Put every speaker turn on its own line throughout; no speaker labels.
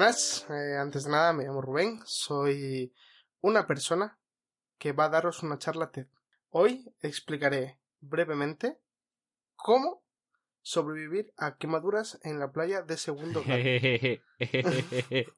Buenas, eh, antes de nada me llamo Rubén, soy una persona que va a daros una charla TED. Hoy explicaré brevemente cómo sobrevivir a quemaduras en la playa de segundo grado.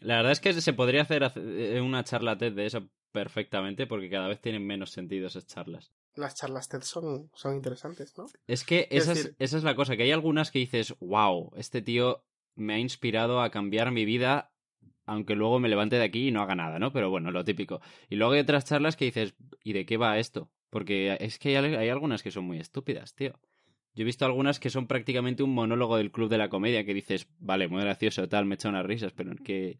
La verdad es que se podría hacer hace- una charla TED de eso perfectamente porque cada vez tienen menos sentido esas charlas.
Las charlas TED son, son interesantes, ¿no?
Es que
Es
esa es,
decir-
esa es la cosa, que hay algunas que dices, wow, este tío me ha inspirado a cambiar mi vida, aunque luego me levante de aquí y no haga nada, ¿no? Pero bueno, lo típico. Y luego hay otras charlas que dices, ¿y de qué va esto? Porque es que hay, algunas que son muy estúpidas, tío. Yo he visto algunas que son prácticamente un monólogo del club de la comedia que dices, vale, muy gracioso, tal, me echa unas risas, pero que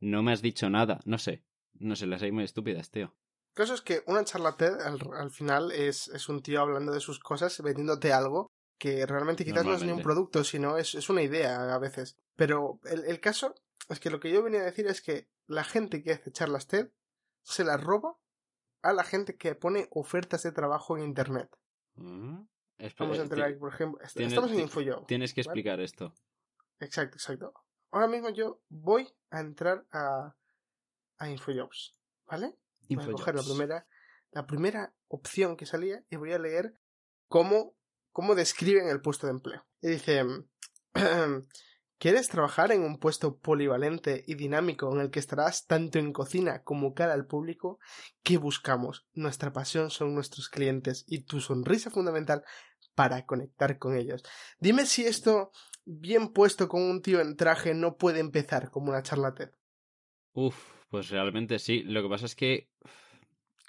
no me has dicho nada, no sé. No sé, las hay muy estúpidas, tío.
El caso es que una charla TED al, al final es, es un tío hablando de sus cosas, vendiéndote algo que realmente quizás no es ni un producto, sino es, es una idea a veces. Pero el, el caso es que lo que yo venía a decir es que la gente que hace charlas TED se las roba a la gente que pone ofertas de trabajo en Internet.
Mm.
Vamos a entrar
ti-
aquí, por ejemplo. Estamos en InfoJob.
Tienes que
¿vale?
explicar esto.
Exacto, exacto. Ahora mismo yo voy a entrar a, a InfoJobs, ¿vale? Voy a coger la primera, la primera opción que salía y voy a leer cómo, cómo describen el puesto de empleo. Y dice, ¿quieres trabajar en un puesto polivalente y dinámico en el que estarás tanto en cocina como cara al público? ¿Qué buscamos? Nuestra pasión son nuestros clientes y tu sonrisa fundamental para conectar con ellos. Dime si esto, bien puesto con un tío en traje, no puede empezar como una charla TED.
Uf, pues realmente sí. Lo que pasa es que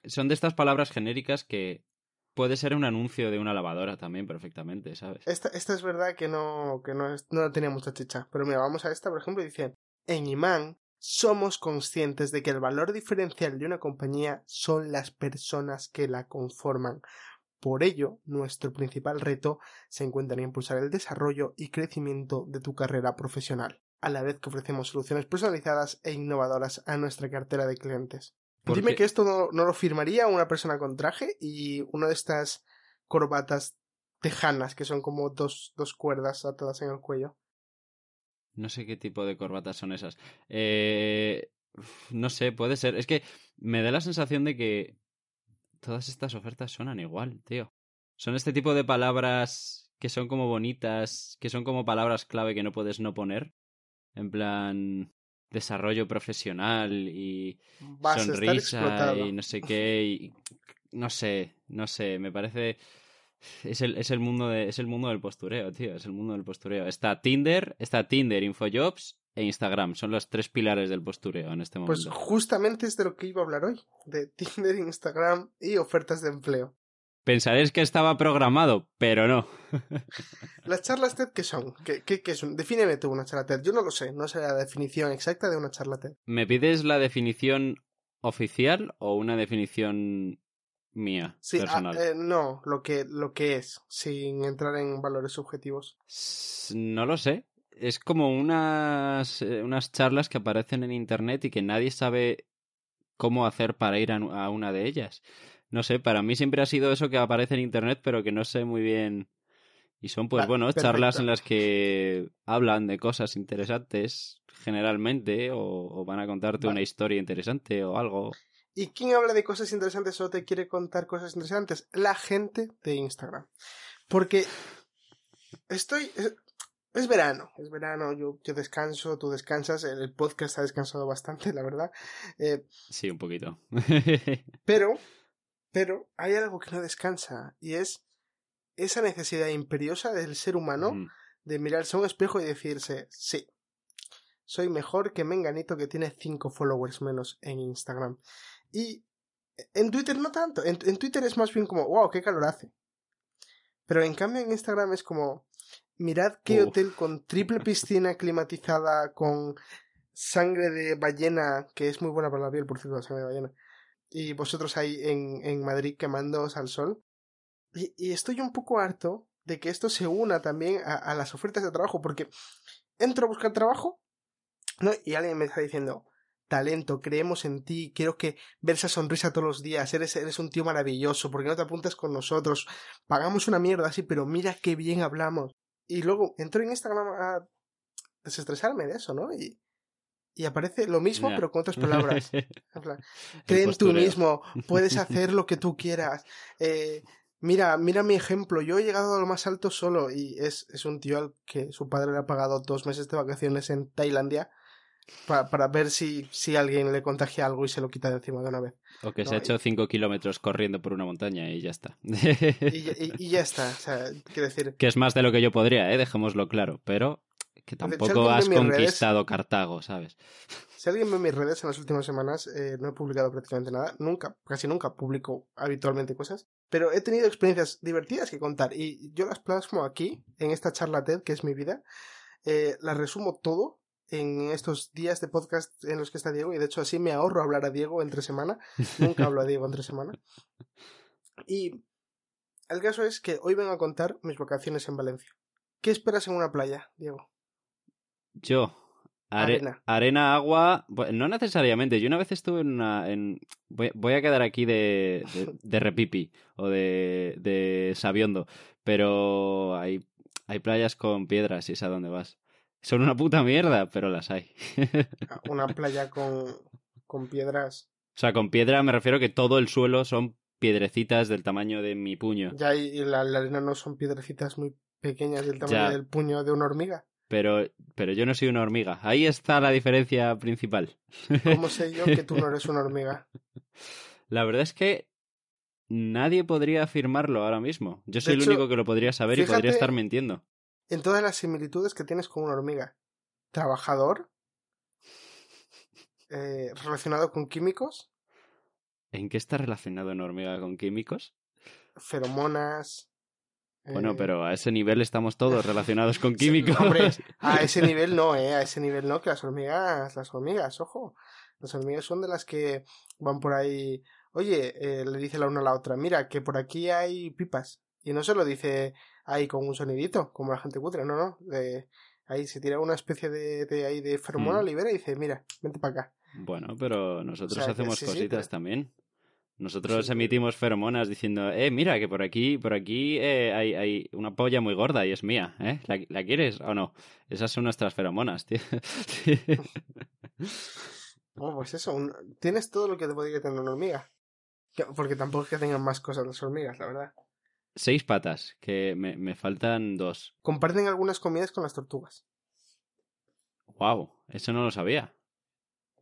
son de estas palabras genéricas que puede ser un anuncio de una lavadora también perfectamente, ¿sabes?
Esta, esta es verdad que no, que no, es- no tenía mucha chicha. Pero mira, vamos a esta, por ejemplo, y dicen, en Imán somos conscientes de que el valor diferencial de una compañía son las personas que la conforman. Por ello, nuestro principal reto se encuentra en impulsar el desarrollo y crecimiento de tu carrera profesional, a la vez que ofrecemos soluciones personalizadas e innovadoras a nuestra cartera de clientes.
¿Por
Dime que esto no, no lo firmaría una persona con traje y una de estas corbatas tejanas que son como dos, dos cuerdas atadas en el cuello.
No sé qué tipo de corbatas son esas. Eh, no sé, puede ser. Es que me da la sensación de que todas estas ofertas suenan igual, tío. Son este tipo de palabras que son como bonitas, que son como palabras clave que no puedes no poner. En plan, desarrollo profesional y
Vas
sonrisa y no sé qué. y- no sé, no sé, me parece. Es el, es el mundo de, es el mundo del postureo, tío. Es el mundo del postureo. Está Tinder, está Tinder, Infojobs e Instagram. Son los tres pilares del postureo en este
Pues
momento.
justamente es de lo que iba a hablar hoy, de Tinder, Instagram y ofertas de empleo.
Pensaréis que estaba programado, pero no.
¿Las charlas TED qué son? ¿Qué, qué, qué son? Defíneme tú una charla TED. Yo no lo sé, no sé la definición exacta de una charla TED.
¿Me pides la definición oficial o una definición mía,
Sí, ah,
personal?
eh, no, lo que, lo que es, sin entrar en valores subjetivos.
No lo sé. Es como unas, eh, unas charlas que aparecen en internet y que nadie sabe cómo hacer para ir a una de ellas. No sé, para mí siempre ha sido eso que aparece en internet, pero que no sé muy bien. Y son, pues
Vale,
bueno,
perfecto.
charlas en las que hablan de cosas interesantes, generalmente, o, o van a contarte
Vale.
una historia interesante o algo.
¿Y quién habla de cosas interesantes o te quiere contar cosas interesantes? La gente de Instagram. Porque estoy... Es, es verano, es verano, yo, yo descanso, tú descansas, el, el podcast ha descansado bastante, la verdad. Eh,
Sí, un poquito.
pero, pero hay algo que no descansa y es esa necesidad imperiosa del ser humano
Mm.
de mirarse a un espejo y decirse, sí, soy mejor que Menganito que tiene 5 followers menos en Instagram. Y En Twitter no tanto. En, en Twitter es más bien como, wow, qué calor hace. Pero en cambio en Instagram es como, mirad qué
Uf.
hotel con triple piscina climatizada, con sangre de ballena, que es muy buena para la piel, por cierto, la sangre de ballena. Y vosotros ahí en, en Madrid quemándoos al sol. Y, estoy un poco harto de que esto se una también a, las ofertas de trabajo, porque entro a buscar trabajo ¿no? y alguien me está diciendo, talento, creemos en ti, quiero que ver esa sonrisa todos los días, eres, eres un tío maravilloso, porque no te apuntas con nosotros? Pagamos una mierda así, pero mira qué bien hablamos. Y luego entro en Instagram a desestresarme de eso, ¿no? Y aparece lo mismo, pero con otras palabras. En plan, Cree en tú mismo, puedes hacer lo que tú quieras. Eh, mira, mira mi ejemplo, yo he llegado a lo más alto solo y es, es un tío al que su padre le ha pagado dos meses de vacaciones en Tailandia pa- para ver si, si alguien le contagia algo y se lo quita de encima de una vez.
O que se ha hecho 5 kilómetros corriendo por una montaña y ya está.
Y, ya- y- y ya está, o sea, quiero decir,
que es más de lo que yo podría, ¿eh? dejémoslo claro. Pero que tampoco has
redes-
conquistado Cartago, ¿sabes?
si alguien ve mis redes en las últimas semanas, eh, no he publicado prácticamente nada, nunca, casi nunca publico habitualmente cosas, pero he tenido experiencias divertidas que contar y yo las plasmo aquí, en esta charla TED, que es mi vida, eh, las resumo todo en estos días de podcast en los que está Diego y de hecho así me ahorro hablar a Diego entre semana, nunca hablo a Diego entre semana. Y el caso es que hoy vengo a contar mis vacaciones en Valencia. ¿Qué esperas en una playa, Diego?
Yo. are-
Arena.
arena, agua. bu- No necesariamente. Yo una vez estuve en una. En... Voy, voy a quedar aquí de, de, de repipi o de, de sabiondo. Pero hay, hay playas con piedras y es a dónde vas. Son una puta mierda, pero las hay.
Una playa con, con piedras.
o sea, con piedra me refiero que todo el suelo son piedrecitas del tamaño de mi puño.
Ya, y y la, la arena no son piedrecitas muy pequeñas del tamaño
Ya.
del puño de una hormiga.
Pero, pero yo no soy una hormiga. Ahí está la diferencia principal.
¿Cómo sé yo que tú no eres una hormiga?
La verdad es que nadie podría afirmarlo ahora mismo. Yo soy el único que lo podría saber y podría estar mintiendo.
En todas las similitudes que tienes con una hormiga. Trabajador. eh, relacionado con químicos.
¿En qué está relacionado una hormiga con químicos?
Feromonas.
Bueno,
eh,
pero a ese nivel estamos todos relacionados con químicos.
hombre, A ese nivel no, eh. A ese nivel no, que las hormigas, las hormigas, ojo. Las hormigas son de las que van por ahí. Oye, eh, le dice la una a la otra, mira, que por aquí hay pipas. Y no se lo dice ahí con un sonidito, como la gente cutre, no, no. de- ahí se tira una especie de, de, ahí de feromona,
Mm.
libera y dice, mira, vente para acá.
Bueno, pero nosotros
O sea, que
hacemos
sí, sí,
cositas
pero-
también. Nosotros
Sí,
emitimos feromonas diciendo, eh, mira, que por aquí, por aquí eh, hay, hay una polla muy gorda y es mía, ¿eh? ¿La, la quieres o no? Esas son nuestras feromonas, tío.
Oh, pues eso, un- tienes todo lo que te podría tener una hormiga. Que- Porque tampoco es que tengan más cosas las hormigas, la verdad.
Seis patas, que me, me faltan dos.
Comparten algunas comidas con las tortugas.
Wow, eso no lo sabía.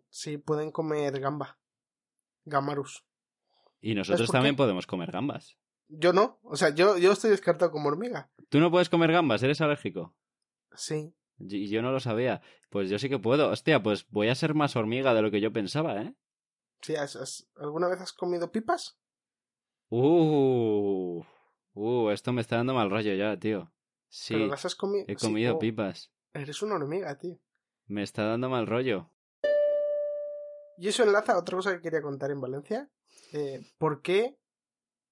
Sí, pueden comer gamba. Gamarus.
Y nosotros también podemos comer gambas.
Yo no, o sea, yo, yo estoy descartado como hormiga.
¿Tú no puedes comer gambas? ¿Eres alérgico?
Sí.
Y yo no lo sabía. Pues yo sí que puedo. Hostia, pues voy a ser más hormiga de lo que yo pensaba, ¿eh?
Sí, ¿has- has- ¿alguna vez has comido pipas?
Uh, uh, esto me está dando mal rollo ya, tío. Sí,
Pero las has comido.
he
sí,
comido
oh,
pipas.
Eres una hormiga, tío.
Me está dando mal rollo.
Y eso enlaza a otra cosa que quería contar en Valencia. Eh, ¿Por qué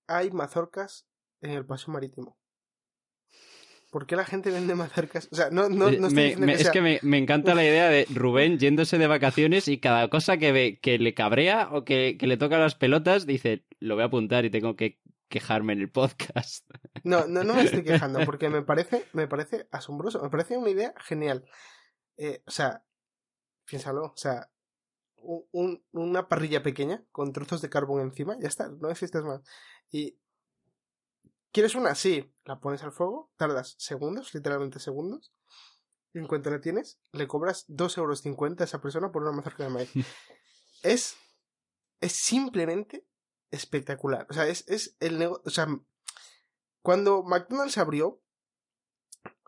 hay mazorcas en el paseo marítimo? ¿Por qué la gente vende mazorcas? O sea, no, no,
Eh,
no estoy
me-
diciendo
me-
que
es que me, me encanta la idea de Rubén yéndose de vacaciones y cada cosa que ve que le cabrea o que, que le toca las pelotas dice, lo voy a apuntar y tengo que quejarme en el podcast.
No, no, no me estoy quejando, porque me parece, me parece asombroso, me parece una idea genial. Eh, o sea, piénsalo, o sea, un- un- una parrilla pequeña con trozos de carbón encima, ya está, no necesitas más. Y ¿quieres una? Sí, la pones al fuego, tardas segundos, literalmente segundos. Y en cuanto la tienes, le cobras 2,50 euros a esa persona por una mazorca de maíz. es, es simplemente espectacular. O sea, es, es el negocio. O sea, cuando McDonald's abrió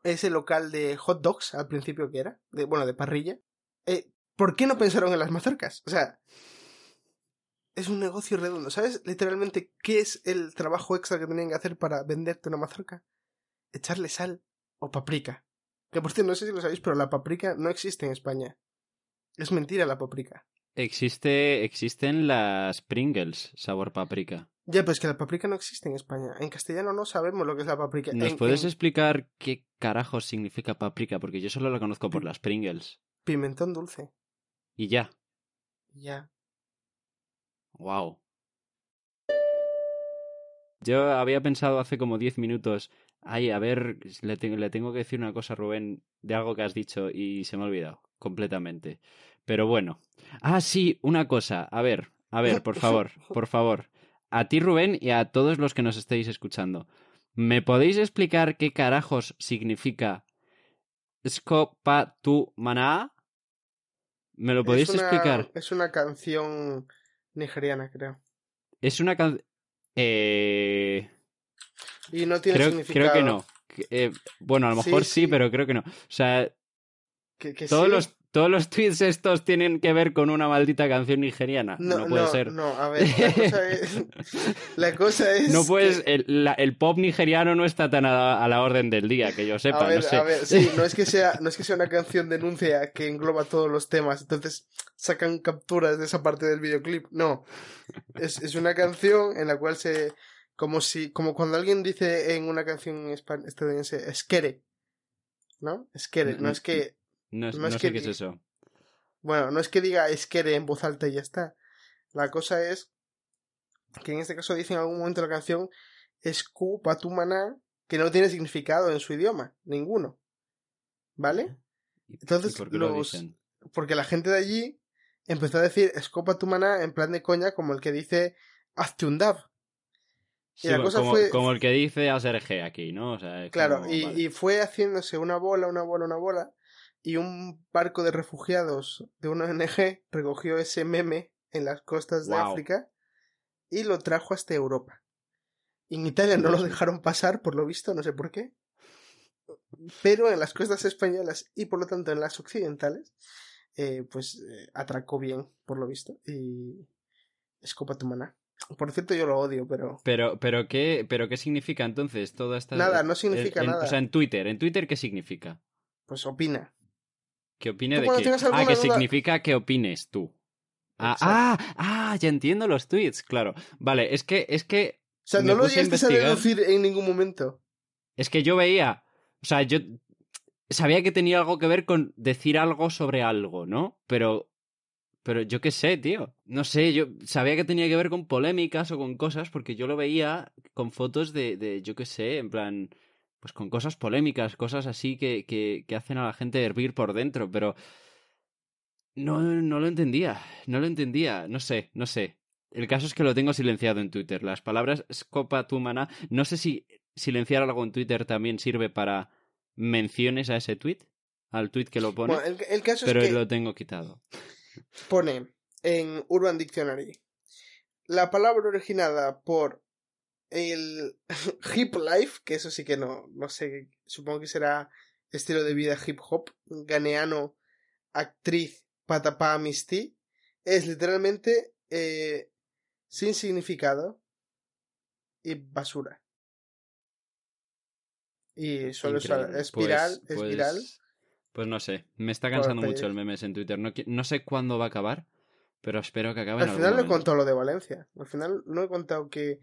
ese local de hot dogs al principio que era, de, bueno, de parrilla, eh, ¿por qué no pensaron en las mazorcas? O sea, es un negocio redondo. ¿Sabes literalmente qué es el trabajo extra que tenían que hacer para venderte una mazorca? Echarle sal o paprika. Que por cierto, no sé si lo sabéis, pero la paprika no existe en España. Es mentira la paprika.
Existe, existen las Pringles, sabor paprika.
Ya, pues que la paprika no existe en España. En castellano no sabemos lo que es la paprika.
¿Nos
En-
puedes
en
explicar qué carajos significa paprika? Porque yo solo la conozco por las Pringles.
Pimentón dulce.
Y ya.
Ya.
Wow. Yo había pensado hace como 10 minutos, ay, a ver, le, te- le tengo que decir una cosa Rubén de algo que has dicho y se me ha olvidado completamente. Pero bueno. Ah, sí, una cosa. A ver, a ver, por favor, por favor. A ti, Rubén, y a todos los que nos estéis escuchando. ¿Me podéis explicar qué carajos significa Skopa tu maná? ¿Me lo podéis
es una,
explicar?
Es una canción nigeriana, creo.
Es una canción... Eh...
Y no tiene
Creo,
significado.
creo que no. Eh, bueno, a lo
Sí,
mejor sí,
sí.
pero creo que no. O sea,
Que, que
todos
sí.
los, todos los tweets estos tienen que ver con una maldita canción nigeriana. No, puede ser.
No, a ver, la cosa es. la cosa es.
No puedes.
que-
El, la- el pop nigeriano no está tan a, a la orden del día, que yo sepa.
a ver,
no sé.
a ver, sí, no es que sea, no es que sea una canción denuncia que engloba todos los temas, entonces sacan capturas de esa parte del videoclip. No. Es, es una canción en la cual se. como si. como cuando alguien dice en una canción estadounidense, esquere. ¿No? Esquere. No es que.
No,
no
no
es
sé
que
qué es eso.
Bueno, no es que diga esquere en voz alta y ya está. La cosa es que en este caso dice en algún momento de la canción Escu Patumaná, que no tiene significado en su idioma, ninguno. ¿Vale?
¿Y-
Entonces,
y por qué lo
los-
dicen?
Porque la gente de allí empezó a decir Escu Patumaná en plan de coña, como el que dice Hazte un dab.
Sí,
la cosa
como,
fue-
como el que dice Aserge aquí, ¿no? O sea, es
Claro,
como-
y,
vale.
y fue haciéndose una bola, una bola, una bola, y un barco de refugiados de una ONG recogió ese meme en las costas de. África y lo trajo hasta Europa. En Italia no lo dejaron pasar, por lo visto, no sé por qué. Pero en las costas españolas y por lo tanto en las occidentales, eh, pues eh, atracó bien, por lo visto. Y es copa tu maná. Por cierto, yo lo odio, pero
Pero, pero, ¿qué, pero, ¿qué significa entonces toda esta...
Nada, no significa
en-
nada.
O sea, en Twitter. ¿En Twitter qué significa?
pues opina.
¿Qué opine de qué? Ah, que
duda-
significa que opines tú. Ah, ah, ah, ya entiendo los tweets, claro. Vale, es que, es que,
O sea, no lo llegaste a deducir en ningún momento.
es que yo veía, o sea, yo sabía que tenía algo que ver con decir algo sobre algo, ¿no? Pero, pero yo qué sé, tío. No sé, yo sabía que tenía que ver con polémicas o con cosas porque yo lo veía con fotos de, de yo qué sé, en plan, pues con cosas polémicas, cosas así que, que, que hacen a la gente hervir por dentro, pero no, no lo entendía, no lo entendía, no sé, no sé. El caso es que lo tengo silenciado en Twitter. Las palabras scopa tu maná, no sé si silenciar algo en Twitter también sirve para menciones a ese tweet, al tweet que lo pone,
Bueno, el, el caso
pero
es que
lo tengo quitado.
pone en Urban Dictionary la palabra originada por el hip life, que eso sí que no, no sé, supongo que será estilo de vida hip hop, ganeano, actriz, patapá, misti, es literalmente eh, sin significado y basura. Y solo es,
Increíble.
es viral,
Pues-
es
pues-. Pues no sé, me está cansando mucho el memes en Twitter. No, no sé cuándo va a acabar, pero espero que acabe
Al final no he contado lo de Valencia. Al final no he contado que,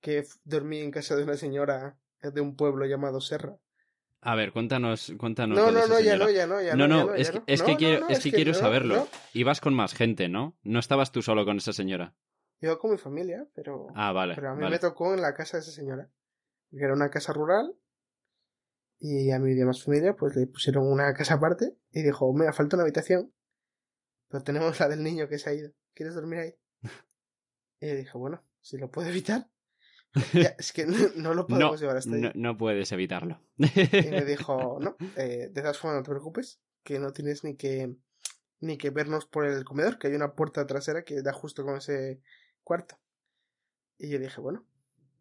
que dormí en casa de una señora de un pueblo llamado Serra.
A ver, cuéntanos, cuéntanos.
No, no, no, ya no, ya no, ya
No,
no.
no, es, que, es quiero, es que quiero saberlo. Ibas con más gente, ¿no? No estabas tú solo con esa señora.
Yo con mi familia, pero,
Ah, vale.
pero a mí
vale.
me tocó en la casa de esa señora. Que era una casa rural. Y a mi demás familia, pues le pusieron una casa aparte. Y dijo, me falta una habitación. Pero tenemos la del niño que se ha ido. ¿Quieres dormir ahí? Y yo dije, bueno, si lo puedo evitar. Ya, es que no, no lo
No,
podemos llevar hasta ahí.
no, no puedes evitarlo.
Y me dijo, no, eh, de todas formas no te preocupes, que no tienes ni que ni que vernos por el comedor, que hay una puerta trasera que da justo con ese cuarto. Y yo dije, bueno,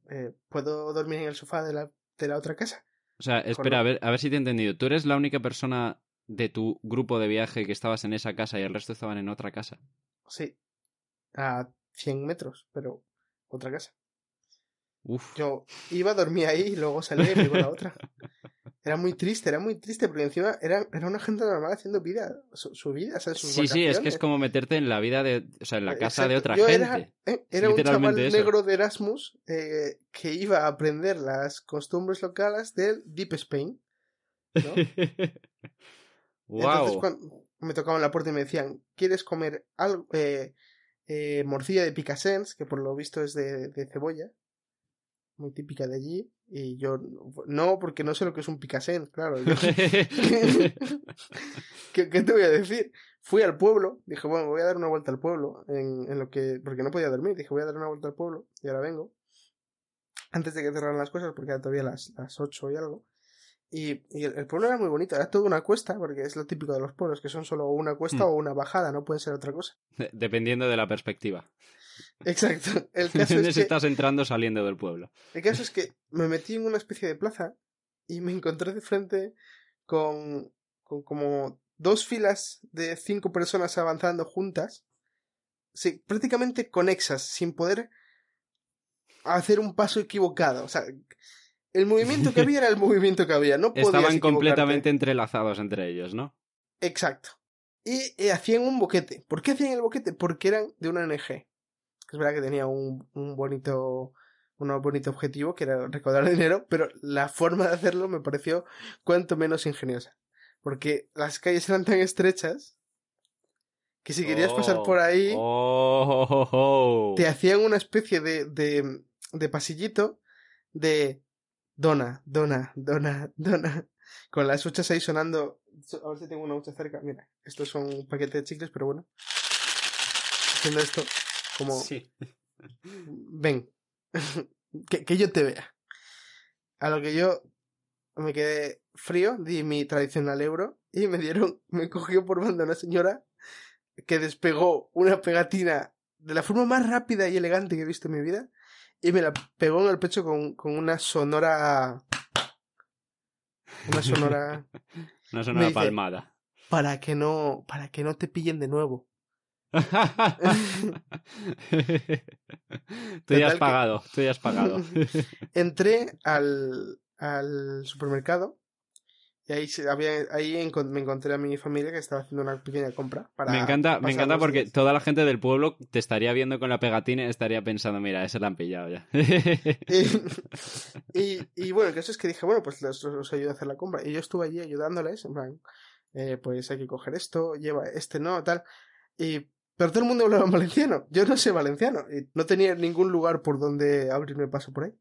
eh, ¿puedo dormir en el sofá de la, de la otra casa?
O sea, espera, a ver, a ver si te he entendido. ¿Tú eres la única persona de tu grupo de viaje que estabas en esa casa y el resto estaban en otra casa?
Sí. A 100 metros, pero otra casa.
Uf.
Yo iba, dormía ahí y luego salía y me iba a la otra. Era muy triste, era muy triste, porque encima era, era una gente normal haciendo vida, su, su vida, sus
Sí, sí, es que es como meterte en la vida de. O sea, en la casa de otra
Yo
gente.
Era, eh, era un chaval
eso.
negro de Erasmus eh, que iba a aprender las costumbres locales del Deep Spain. ¿no?
wow.
Entonces, cuando me tocaban la puerta y me decían, ¿quieres comer algo? Eh, eh, morcilla de picassens, que por lo visto es de, de cebolla, muy típica de allí. Y yo, no, porque no sé lo que es un picassens, claro. yo- ¿Qué, qué te voy a decir? Fui al pueblo, dije, bueno, voy a dar una vuelta al pueblo, en, en lo que, porque no podía dormir, dije, voy a dar una vuelta al pueblo, y ahora vengo, antes de que cerraran las cosas, porque era todavía las, las 8 y algo. Y, y el, el pueblo era muy bonito, era toda una cuesta, porque es lo típico de los pueblos, que son solo una cuesta
Hmm.
o una bajada, no pueden ser otra cosa.
Dependiendo de la perspectiva.
Exacto. El caso,
¿Dónde
es que,
estás entrando saliendo del pueblo?
el caso es que me metí en una especie de plaza y me encontré de frente con, con como dos filas de cinco personas avanzando juntas, sí, prácticamente conexas, sin poder hacer un paso equivocado. O sea, el movimiento que había era el movimiento que había. No
Estaban completamente entrelazados entre ellos, ¿no?
Exacto. Y eh, hacían un boquete. ¿Por qué hacían el boquete? Porque eran de una ONG. Es verdad que tenía un, un bonito un bonito objetivo que era recaudar dinero, pero la forma de hacerlo me pareció cuanto menos ingeniosa. Porque las calles eran tan estrechas que si querías pasar
Oh,
por ahí,
oh, oh, oh, oh.
te hacían una especie de, de, de pasillito de dona, dona, dona, dona, con las huchas ahí sonando. A ver si tengo una hucha cerca. Mira, estos son un paquete de chicles, pero bueno. Haciendo esto como...
Sí.
Ven, que, que yo te vea. A lo que yo me quedé frío, di mi tradicional euro y me dieron, me cogió por banda una señora que despegó una pegatina de la forma más rápida y elegante que he visto en mi vida y me la pegó en el pecho con, con una sonora... Una sonora
Una sonora
dice-
palmada.
para que no, para que no te pillen de nuevo.
tú ya has pagado, tú ya has pagado.
Entré al, al supermercado y ahí, había, ahí me encontré a mi familia que estaba haciendo una pequeña compra. Para
me encanta, me encanta
los
porque
días.
toda la gente del pueblo te estaría viendo con la pegatina y estaría pensando, mira, ese la han pillado ya.
Y, y, y bueno, el caso es que dije, bueno, pues les, os ayudo a hacer la compra. Y yo estuve allí ayudándoles, en plan, eh, pues hay que coger esto, lleva este no, tal. Y, pero todo el mundo hablaba en valenciano. Yo no sé valenciano. Y no tenía ningún lugar por donde abrirme paso por ahí.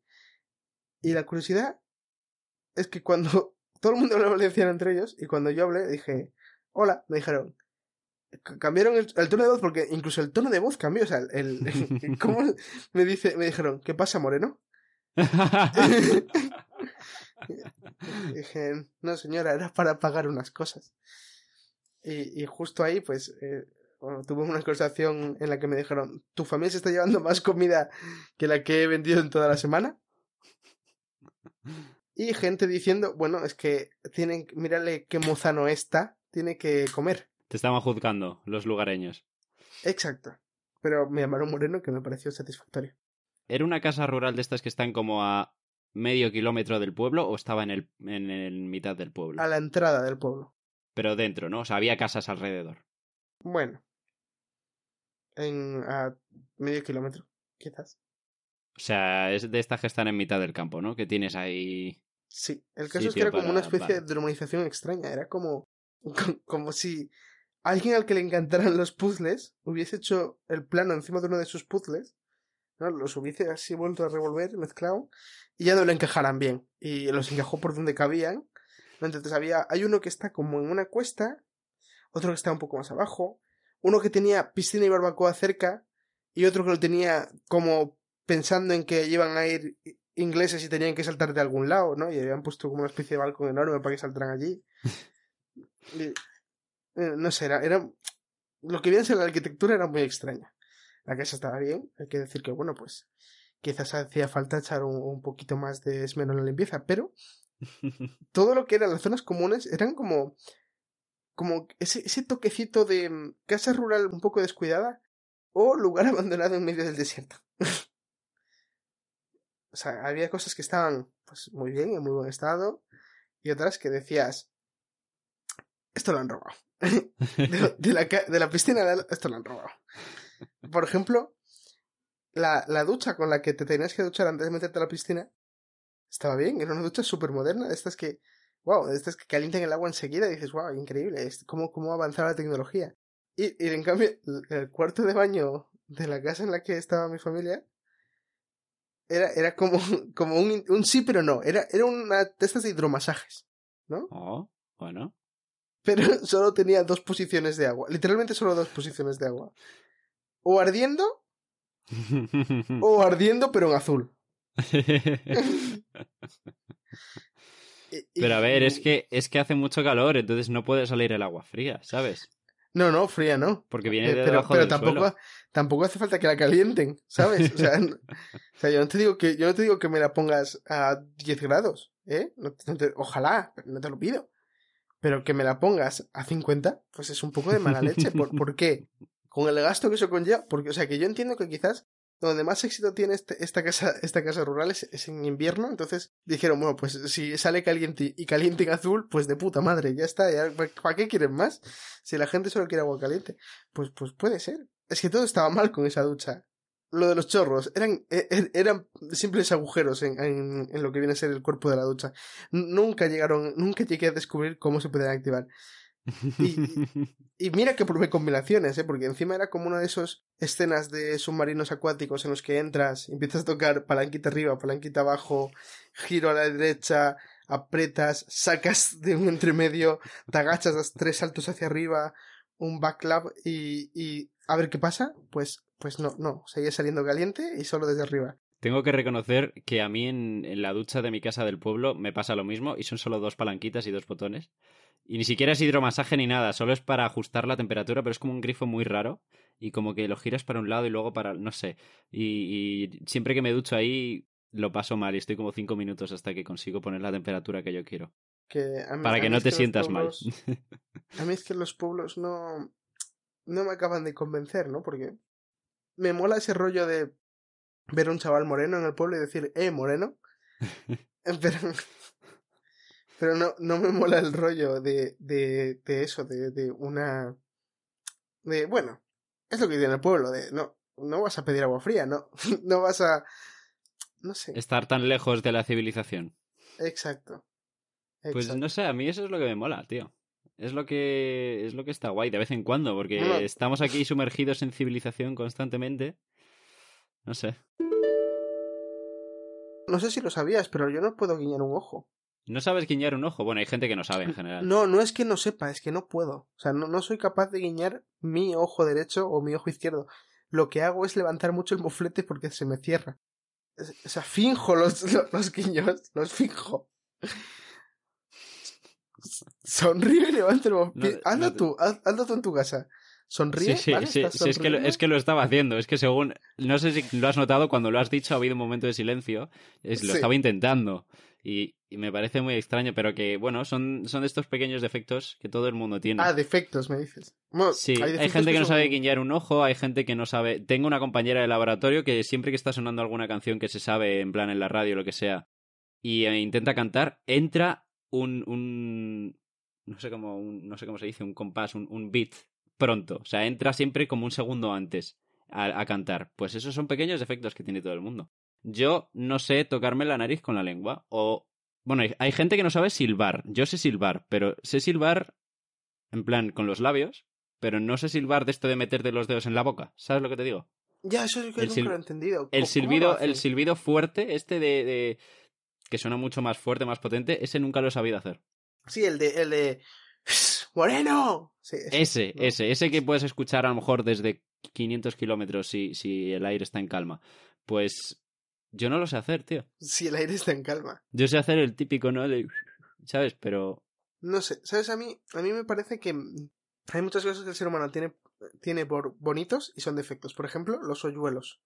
Y la curiosidad es que cuando todo el mundo hablaba valenciano entre ellos, y cuando yo hablé, dije, hola, me dijeron, cambiaron el, el tono de voz, porque incluso el tono de voz cambió, o sea, el, el- ¿cómo me dice, me dijeron, ¿qué pasa, Moreno? Dije, no señora, era para pagar unas cosas. Y, y justo ahí, pues, eh, bueno, tuve una conversación en la que me dijeron, ¿tu familia se está llevando más comida que la que he vendido en toda la semana? Y gente diciendo, bueno, es que tienen, mírale qué mozano está, tiene que comer.
te estaban juzgando los lugareños.
Exacto. Pero me llamaron Moreno que me pareció satisfactorio.
¿Era una casa rural de estas que están como a medio kilómetro del pueblo o estaba en el, en el mitad del pueblo?
A la entrada del pueblo.
Pero dentro, ¿no? O sea, había casas alrededor.
Bueno. En a medio kilómetro, quizás.
O sea, es de estas que están en mitad del campo, ¿no? Que tienes ahí...
Sí, el caso es que era como una especie
vale.
de dramatización extraña. Era como, co- como si alguien al que le encantaran los puzzles hubiese hecho el plano encima de uno de sus puzzles, ¿no? los hubiese así vuelto a revolver, mezclado, y ya no le encajaran bien. Y los encajó por donde cabían. Entonces había, hay uno que está como en una cuesta, otro que está un poco más abajo, uno que tenía piscina y barbacoa cerca, y otro que lo tenía como pensando en que iban a ir ingleses y tenían que saltar de algún lado, ¿no? Y habían puesto como una especie de balcón enorme para que saltaran allí. Y, eh, no sé, era, era... Lo que viene a ser la arquitectura era muy extraña. La casa estaba bien, hay que decir que, bueno, pues quizás hacía falta echar un, un poquito más de esmero en la limpieza, pero todo lo que eran las zonas comunes eran como como ese, toquecito de mm, casa rural un poco descuidada o lugar abandonado en medio del desierto. o sea, había cosas que estaban pues muy bien, en muy buen estado, y otras que decías, esto lo han robado. de, la, de la piscina, esto lo han robado. Por ejemplo, la, la ducha con la que te tenías que duchar antes de meterte a la piscina estaba bien, era una ducha súper moderna, de estas que, wow, estas que calientan el agua enseguida y dices, wow, increíble, es cómo, cómo ha avanzado la tecnología. Y, y en cambio, el, el cuarto de baño de la casa en la que estaba mi familia era, era como, como un, un sí pero no, era, era una de estas de hidromasajes, ¿no?
Oh, bueno.
Pero solo tenía dos posiciones de agua, literalmente solo dos posiciones de agua. O ardiendo, o ardiendo pero en azul.
Pero a ver, es que, es que hace mucho calor, entonces no puede salir el agua fría, ¿sabes?
No, no, fría no.
Porque viene
Eh,
de
pero
debajo
pero
del
tampoco,
suelo.
tampoco hace falta que la calienten, ¿sabes? O sea, n- o sea, yo no te digo que yo no te digo que me la pongas a 10 grados, ¿eh? No te- no te- ojalá, no te lo pido. Pero que me la pongas a 50, pues es un poco de mala leche. ¿Por, ¿por qué? Con el gasto que eso conlleva, porque, o sea, que yo entiendo que quizás donde más éxito tiene este- esta casa, esta casa rural es, en invierno, entonces dijeron, bueno, pues si sale caliente y caliente en azul, pues de puta madre, ya está, ya, ¿para qué quieren más? Si la gente solo quiere agua caliente. Pues, pues puede ser. Es que todo estaba mal con esa ducha. Lo de los chorros eran, e- e- eran simples agujeros en, en, lo que viene a ser el cuerpo de la ducha. Nunca llegaron, nunca llegué a descubrir cómo se podían activar. Y mira que probé combinaciones, ¿eh? porque encima era como una de esas escenas de submarinos acuáticos en los que entras y empiezas a tocar palanquita arriba, palanquita abajo, giro a la derecha, apretas, sacas de un entremedio, te agachas, das tres saltos hacia arriba, un backlap y, y a ver qué pasa. Pues, pues no, no, seguía saliendo caliente y solo desde arriba.
Tengo que reconocer que a mí en, en la ducha de mi casa del pueblo me pasa lo mismo y son solo dos palanquitas y dos botones. Y ni siquiera es hidromasaje ni nada, solo es para ajustar la temperatura, pero es como un grifo muy raro y como que lo giras para un lado y luego para, no sé. Y, y siempre que me ducho ahí lo paso mal y estoy como cinco minutos hasta que consigo poner la temperatura que yo quiero.
Que a mí-
Para
a
que no te sientas mal.
A mí es que los pueblos no, no me acaban de convencer, ¿no? Porque me mola ese rollo de ver a un chaval moreno en el pueblo y decir, eh, moreno. Pero, pero no, no me mola el rollo de, de, de eso, de, de una... De, bueno, es lo que tiene el pueblo, de, no, no vas a pedir agua fría, no, no vas a... No sé,
Estar tan lejos de la civilización.
exacto.
Pues no sé, a mí eso es lo que me mola, tío. Es lo que es lo que está guay de vez en cuando, porque estamos aquí sumergidos en civilización constantemente. No sé.
No sé si lo sabías, pero yo no puedo guiñar un ojo.
¿No sabes guiñar un ojo? Bueno, hay gente que no sabe en general.
No, no es que no sepa, es que no puedo. O sea, no, no soy capaz de guiñar mi ojo derecho o mi ojo izquierdo. Lo que hago es levantar mucho el moflete porque se me cierra. O sea, finjo los, los, los guiños, los finjo. Sonríe y levanta el moflete.
No,
hazlo
no te-
tú, haz- hazlo tú en tu casa. Sonríe,
Sí, sí,
¿vale?
sí,
¿Estás
sí, es, que lo, es que lo estaba haciendo. Es que según. No sé si lo has notado, cuando lo has dicho ha habido un momento de silencio. Es, lo estaba intentando. Y, y me parece muy extraño, pero que, bueno, son, son de estos pequeños defectos que todo el mundo tiene.
Ah, defectos, me dices. Bueno,
Sí, hay,
defectos
gente que no
son-
sabe guiñar un ojo, hay gente que no sabe. Tengo una compañera de laboratorio que siempre que está sonando alguna canción que se sabe, en plan en la radio o lo que sea, y eh, intenta cantar, entra un, un no sé cómo un- no sé cómo se dice, un compás, un, un beat pronto, o sea, entra siempre como un segundo antes a, a cantar. Pues esos son pequeños defectos que tiene todo el mundo. Yo no sé tocarme la nariz con la lengua o bueno, hay, hay gente que no sabe silbar. Yo sé silbar, pero sé silbar en plan con los labios, pero no sé silbar de esto de meterte los dedos en la boca. ¿Sabes lo que te digo?
Ya, eso es que
el
nunca lo he entendido. ¿Cómo-
El silbido, el silbido fuerte, este de, de- que suena mucho más fuerte, más potente, ese nunca lo he sabido hacer.
Sí, el de, el de... ¡Moreno! Sí, ese,
Ese,
¿no?
ese, ese que puedes escuchar a lo mejor desde 500 kilómetros si, si el aire está en calma. Pues yo no lo sé hacer, tío.
Si el aire está en calma.
Yo sé hacer el típico, ¿no? De- ¿Sabes? Pero
No sé, ¿sabes? A mí, a mí me parece que hay muchas cosas que el ser humano tiene, tiene por bonitos y son defectos. Por ejemplo, los hoyuelos.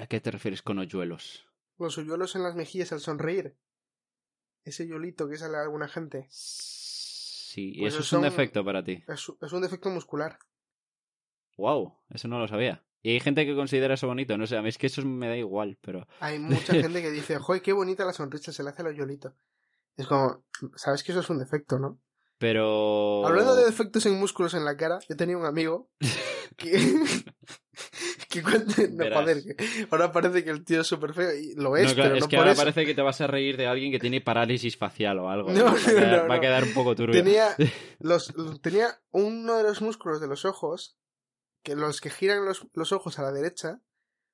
¿a qué te refieres con hoyuelos?
Los hoyuelos en las mejillas al sonreír. Ese yolito que sale a alguna gente.
Sí, y
Pues
eso es un defecto para ti.
Es, es un defecto muscular.
Wow, eso no lo sabía. Y hay gente que considera eso bonito, no sé, a mí es que eso me da igual, pero...
Hay mucha gente que dice, joder, qué bonita la sonrisa, se le hace a Yolito. Es como, sabes que eso es un defecto, ¿no?
Pero...
Hablando de defectos en músculos en la cara, yo tenía un amigo que... que. No,
Verás.
joder, que ahora parece que el tío es súper feo y lo es,
No, claro,
pero
es
no
que
por
ahora
eso.
parece que te vas a reír de alguien que tiene parálisis facial o algo.
No,
va, a quedar,
no,
va a
no.
quedar un poco turbio.
Tenía, los, tenía uno de los músculos de los ojos, que los que giran los, los ojos a la derecha,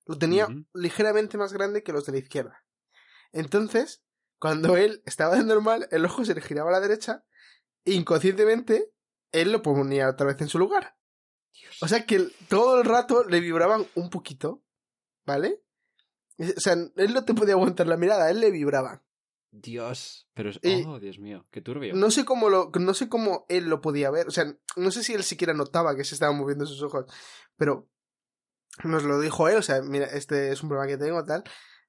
lo tenía ligeramente más grande que los de la izquierda. Entonces, cuando él estaba de normal, el ojo se le giraba a la derecha, e inconscientemente, él lo ponía otra vez en su lugar. O sea que todo el rato le vibraban un poquito, ¿vale? O sea, él no te podía aguantar la mirada, él le vibraban.
Dios, pero es...
Y-
Oh, Dios mío, qué turbio.
No sé cómo lo, no sé cómo él lo podía ver. O sea, no sé si él siquiera notaba que se estaban moviendo sus ojos. Pero nos lo dijo él. O sea, mira, este es un problema que tengo, tal.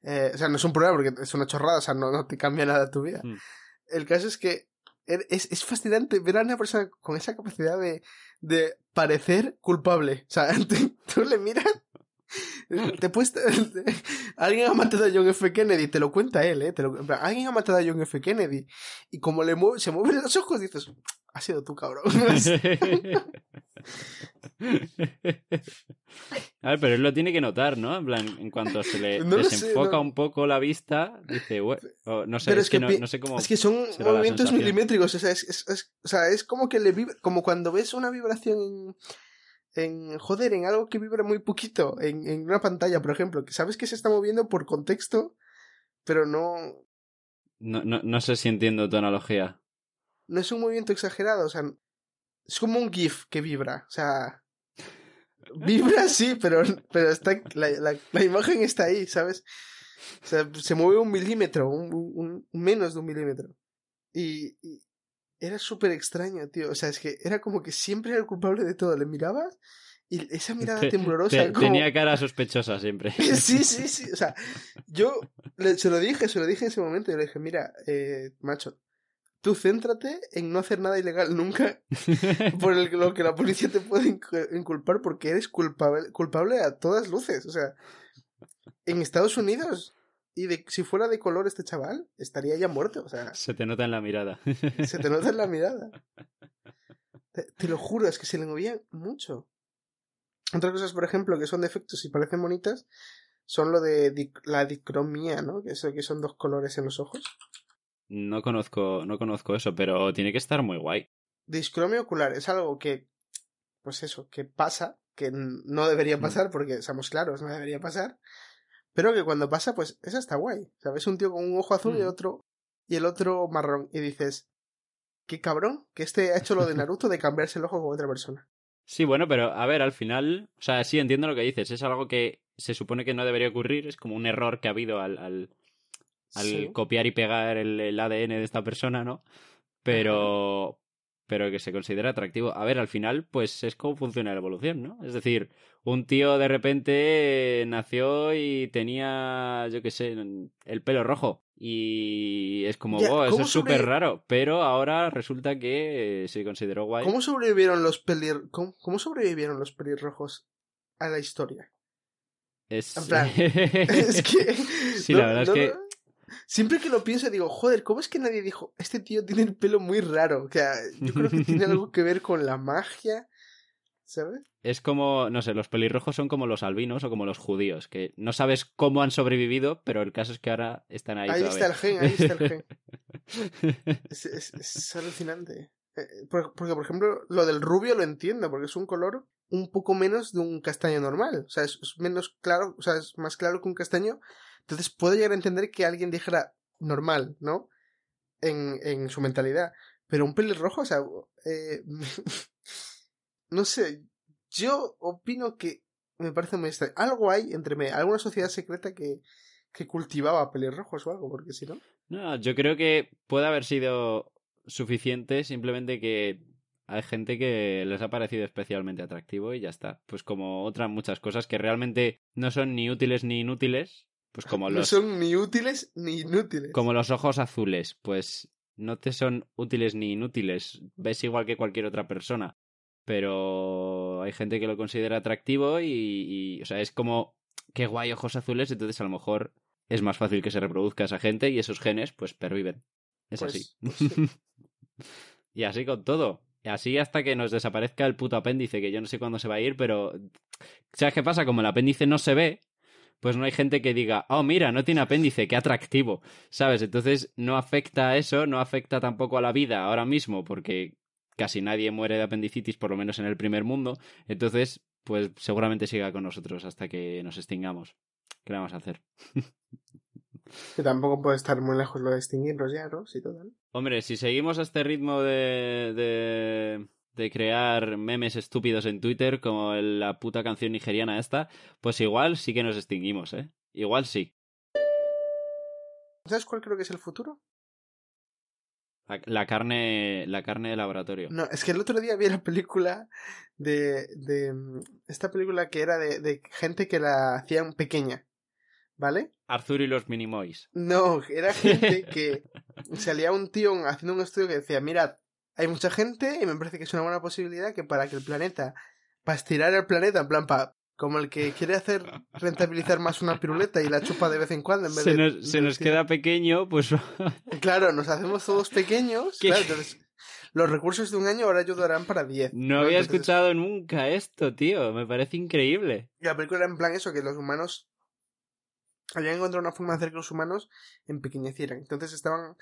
Eh, o sea, no es un problema porque es una chorrada. O sea, no, no te cambia nada tu vida.
Mm.
El caso es que er- es, es fascinante ver a una persona con esa capacidad de, de parecer culpable. O sea, tú, le miras. Te puedes, alguien ha matado a John F. Kennedy, te lo cuenta él, ¿eh? Te lo- alguien ha matado a John F. Kennedy. Y como le mueve, se mueven los ojos, dices, ha sido tú, cabrón.
A ver, pero él lo tiene que notar, ¿no? En plan, en cuanto se le
No sé,
desenfoca
no.
un poco la vista, dice, "Bue-", o no sé,
Pero
es,
es
que,
que
no,
pi-
no sé cómo...
es que son movimientos milimétricos. O sea, es, es- es- o sea, es como que le vibra, como cuando ves una vibración en, joder, en algo que vibra muy poquito, en, en una pantalla, por ejemplo, que sabes que se está moviendo por contexto, pero no,
No, no, no sé si entiendo tu analogía.
no es un movimiento exagerado, o sea, es como un GIF que vibra, o sea, vibra sí, pero, pero está, la, la, la imagen está ahí, ¿sabes? O sea, se mueve un milímetro, un, un- un- menos de un milímetro. Y, y era súper extraño, tío, o sea, es que era como que siempre era el culpable de todo, le mirabas y esa mirada
Te-
temblorosa,
te-
como...
Tenía cara sospechosa siempre.
Sí, sí, sí. O sea, yo le- se lo dije, se lo dije en ese momento. Y le dije, mira, eh, macho, tú céntrate en no hacer nada ilegal nunca por el- lo que la policía te puede incu- inculpar porque eres culpable, culpable a todas luces. O sea, en Estados Unidos, y de, si fuera de color este chaval, estaría ya muerto. O sea,
Se te nota en la mirada.
se te nota en la mirada. Te, te lo juro, es que se le movían mucho. Otras cosas, por ejemplo, que son defectos y parecen bonitas, son lo de la dicromía, ¿no? Que eso que son dos colores en los ojos.
No conozco, no conozco eso, pero tiene que estar muy guay.
Discromia ocular es algo que, pues eso, que pasa, que no debería
Mm.
pasar, porque seamos claros, no debería pasar, pero que cuando pasa, pues esa está guay. ¿Sabes? Un tío con un ojo azul y el
Mm.
otro, y el otro marrón, y dices, qué cabrón, que este ha hecho lo de Naruto de cambiarse el ojo con otra persona.
Sí, bueno, pero a ver, al final, o sea, sí entiendo lo que dices, es algo que se supone que no debería ocurrir, es como un error que ha habido al, al, al
Sí.
copiar y pegar el, el ADN de esta persona, ¿no? Pero, pero que se considera atractivo. A ver, al final, pues es como funciona la evolución, ¿no? Es decir, un tío de repente nació y tenía, yo qué sé, el pelo rojo. Y es como,
Ya,
"Oh, eso
¿cómo
es súper raro. Pero ahora resulta que eh, se consideró guay.
¿Cómo sobrevivieron los pelir... ¿Cómo, cómo sobrevivieron los pelirrojos a la historia?
Es...
En plan, es que...
Sí, la verdad es que-
Siempre que lo pienso digo, joder, ¿cómo es que nadie dijo, este tío tiene el pelo muy raro? O sea, yo creo que tiene algo que ver con la magia, ¿sabes?
Es como, no sé, los pelirrojos son como los albinos o como los judíos, que no sabes cómo han sobrevivido, pero el caso es que ahora están ahí.
Ahí está el gen, ahí está el gen. Es, es- es alucinante. Eh, por- Porque, por ejemplo, lo del rubio lo entiendo, porque es un color un poco menos de un castaño normal. O sea, es, es menos claro, o sea, es más claro que un castaño. Entonces puedo llegar a entender que alguien dijera normal, ¿no? En, en su mentalidad. Pero un pelirrojo, o sea, eh, no sé, yo opino que me parece muy extraño. Algo hay entre me, alguna sociedad secreta que, que cultivaba pelirrojos o algo, porque si no.
No, yo creo que puede haber sido suficiente simplemente que hay gente que les ha parecido especialmente atractivo y ya está. Pues como otras muchas cosas que realmente no son ni útiles ni inútiles, pues como
No
los,
son ni útiles ni inútiles.
como los ojos azules, pues no te son útiles ni inútiles, ves igual que cualquier otra persona. Pero hay gente que lo considera atractivo y, y, o sea, es como, qué guay ojos azules, entonces a lo mejor es más fácil que se reproduzca esa gente y esos genes pues perviven. Es
Pues-
así.
pues sí.
y así con todo. Y así hasta que nos desaparezca el puto apéndice, que yo no sé cuándo se va a ir, pero... ¿Sabes qué pasa? Como el apéndice no se ve, pues no hay gente que diga, oh, mira, no tiene apéndice, qué atractivo. ¿Sabes? Entonces no afecta a eso, no afecta tampoco a la vida ahora mismo, porque casi nadie muere de apendicitis, por lo menos en el primer mundo. Entonces, pues seguramente siga con nosotros hasta que nos extingamos. ¿Qué le vamos a hacer?
Que tampoco puede estar muy lejos lo de extinguirlos ya, ¿no? Sí, total.
Hombre, si seguimos a este ritmo de, de, de crear memes estúpidos en Twitter, como la puta canción nigeriana esta, pues igual sí que nos extinguimos, ¿eh? Igual sí.
¿Sabes cuál creo que es el futuro?
La, carne, la carne de laboratorio.
No, es que el otro día vi la película de, de esta película que era de, de gente que la hacían pequeña, ¿vale?
Arthur y los Minimoys.
No, era gente que salía un tío haciendo un estudio que decía, mirad, hay mucha gente y me parece que es una buena posibilidad que para que el planeta, para estirar el planeta, en plan, pa, como el que quiere hacer rentabilizar más una piruleta y la chupa de vez en cuando en vez
Se
de...
nos, se
de
nos
tirar.
queda pequeño, pues
Claro, nos hacemos todos pequeños.
¿Qué?
Claro, entonces, los recursos de un año ahora ayudarán para 10.
no había
Entonces,
escuchado nunca esto, tío. Me parece increíble.
Y la película era en plan eso, que los humanos habían encontrado una forma de hacer que los humanos empequeñecieran. Entonces estaban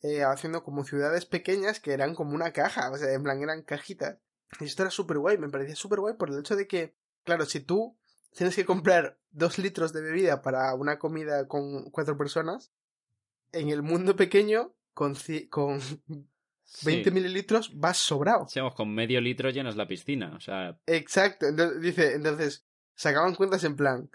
eh, haciendo como ciudades pequeñas que eran como una caja, o sea, en plan eran cajitas. Y esto era súper guay, me parecía súper guay por el hecho de que, claro, si tú tienes que comprar dos litros de bebida para una comida con cuatro personas, en el mundo pequeño, con, con 20
Sí.
mililitros vas sobrado.
Sí, vamos, con medio litro llenas la piscina. O sea,
Exacto, entonces, dice, entonces sacaban cuentas en plan,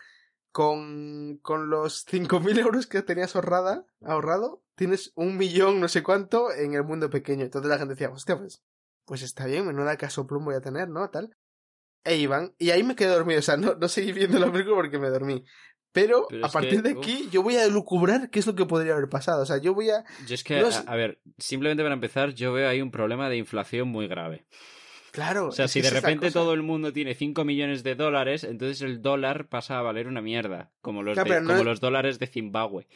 con, con los 5.000 euros que tenías ahorrada, ahorrado, tienes un millón no sé cuánto en el mundo pequeño. Entonces la gente decía, hostia, pues, pues está bien, menuda casoplum voy a tener, ¿no? Tal. E iban, y ahí me quedé dormido, o sea, no, no seguí viendo la película porque me dormí. Pero,
Pero
a partir
que,
de aquí yo voy a lucubrar qué es lo que podría haber pasado. O sea, yo voy a...
yo es que,
No
a, ver, simplemente para empezar, yo veo ahí un problema de inflación muy grave.
Claro.
O sea, si de repente
cosa.
todo el mundo tiene 5 millones de dólares, entonces el dólar pasa a valer una mierda. Como los,
Claro,
de-
pero no
como
es-
los dólares de Zimbabue.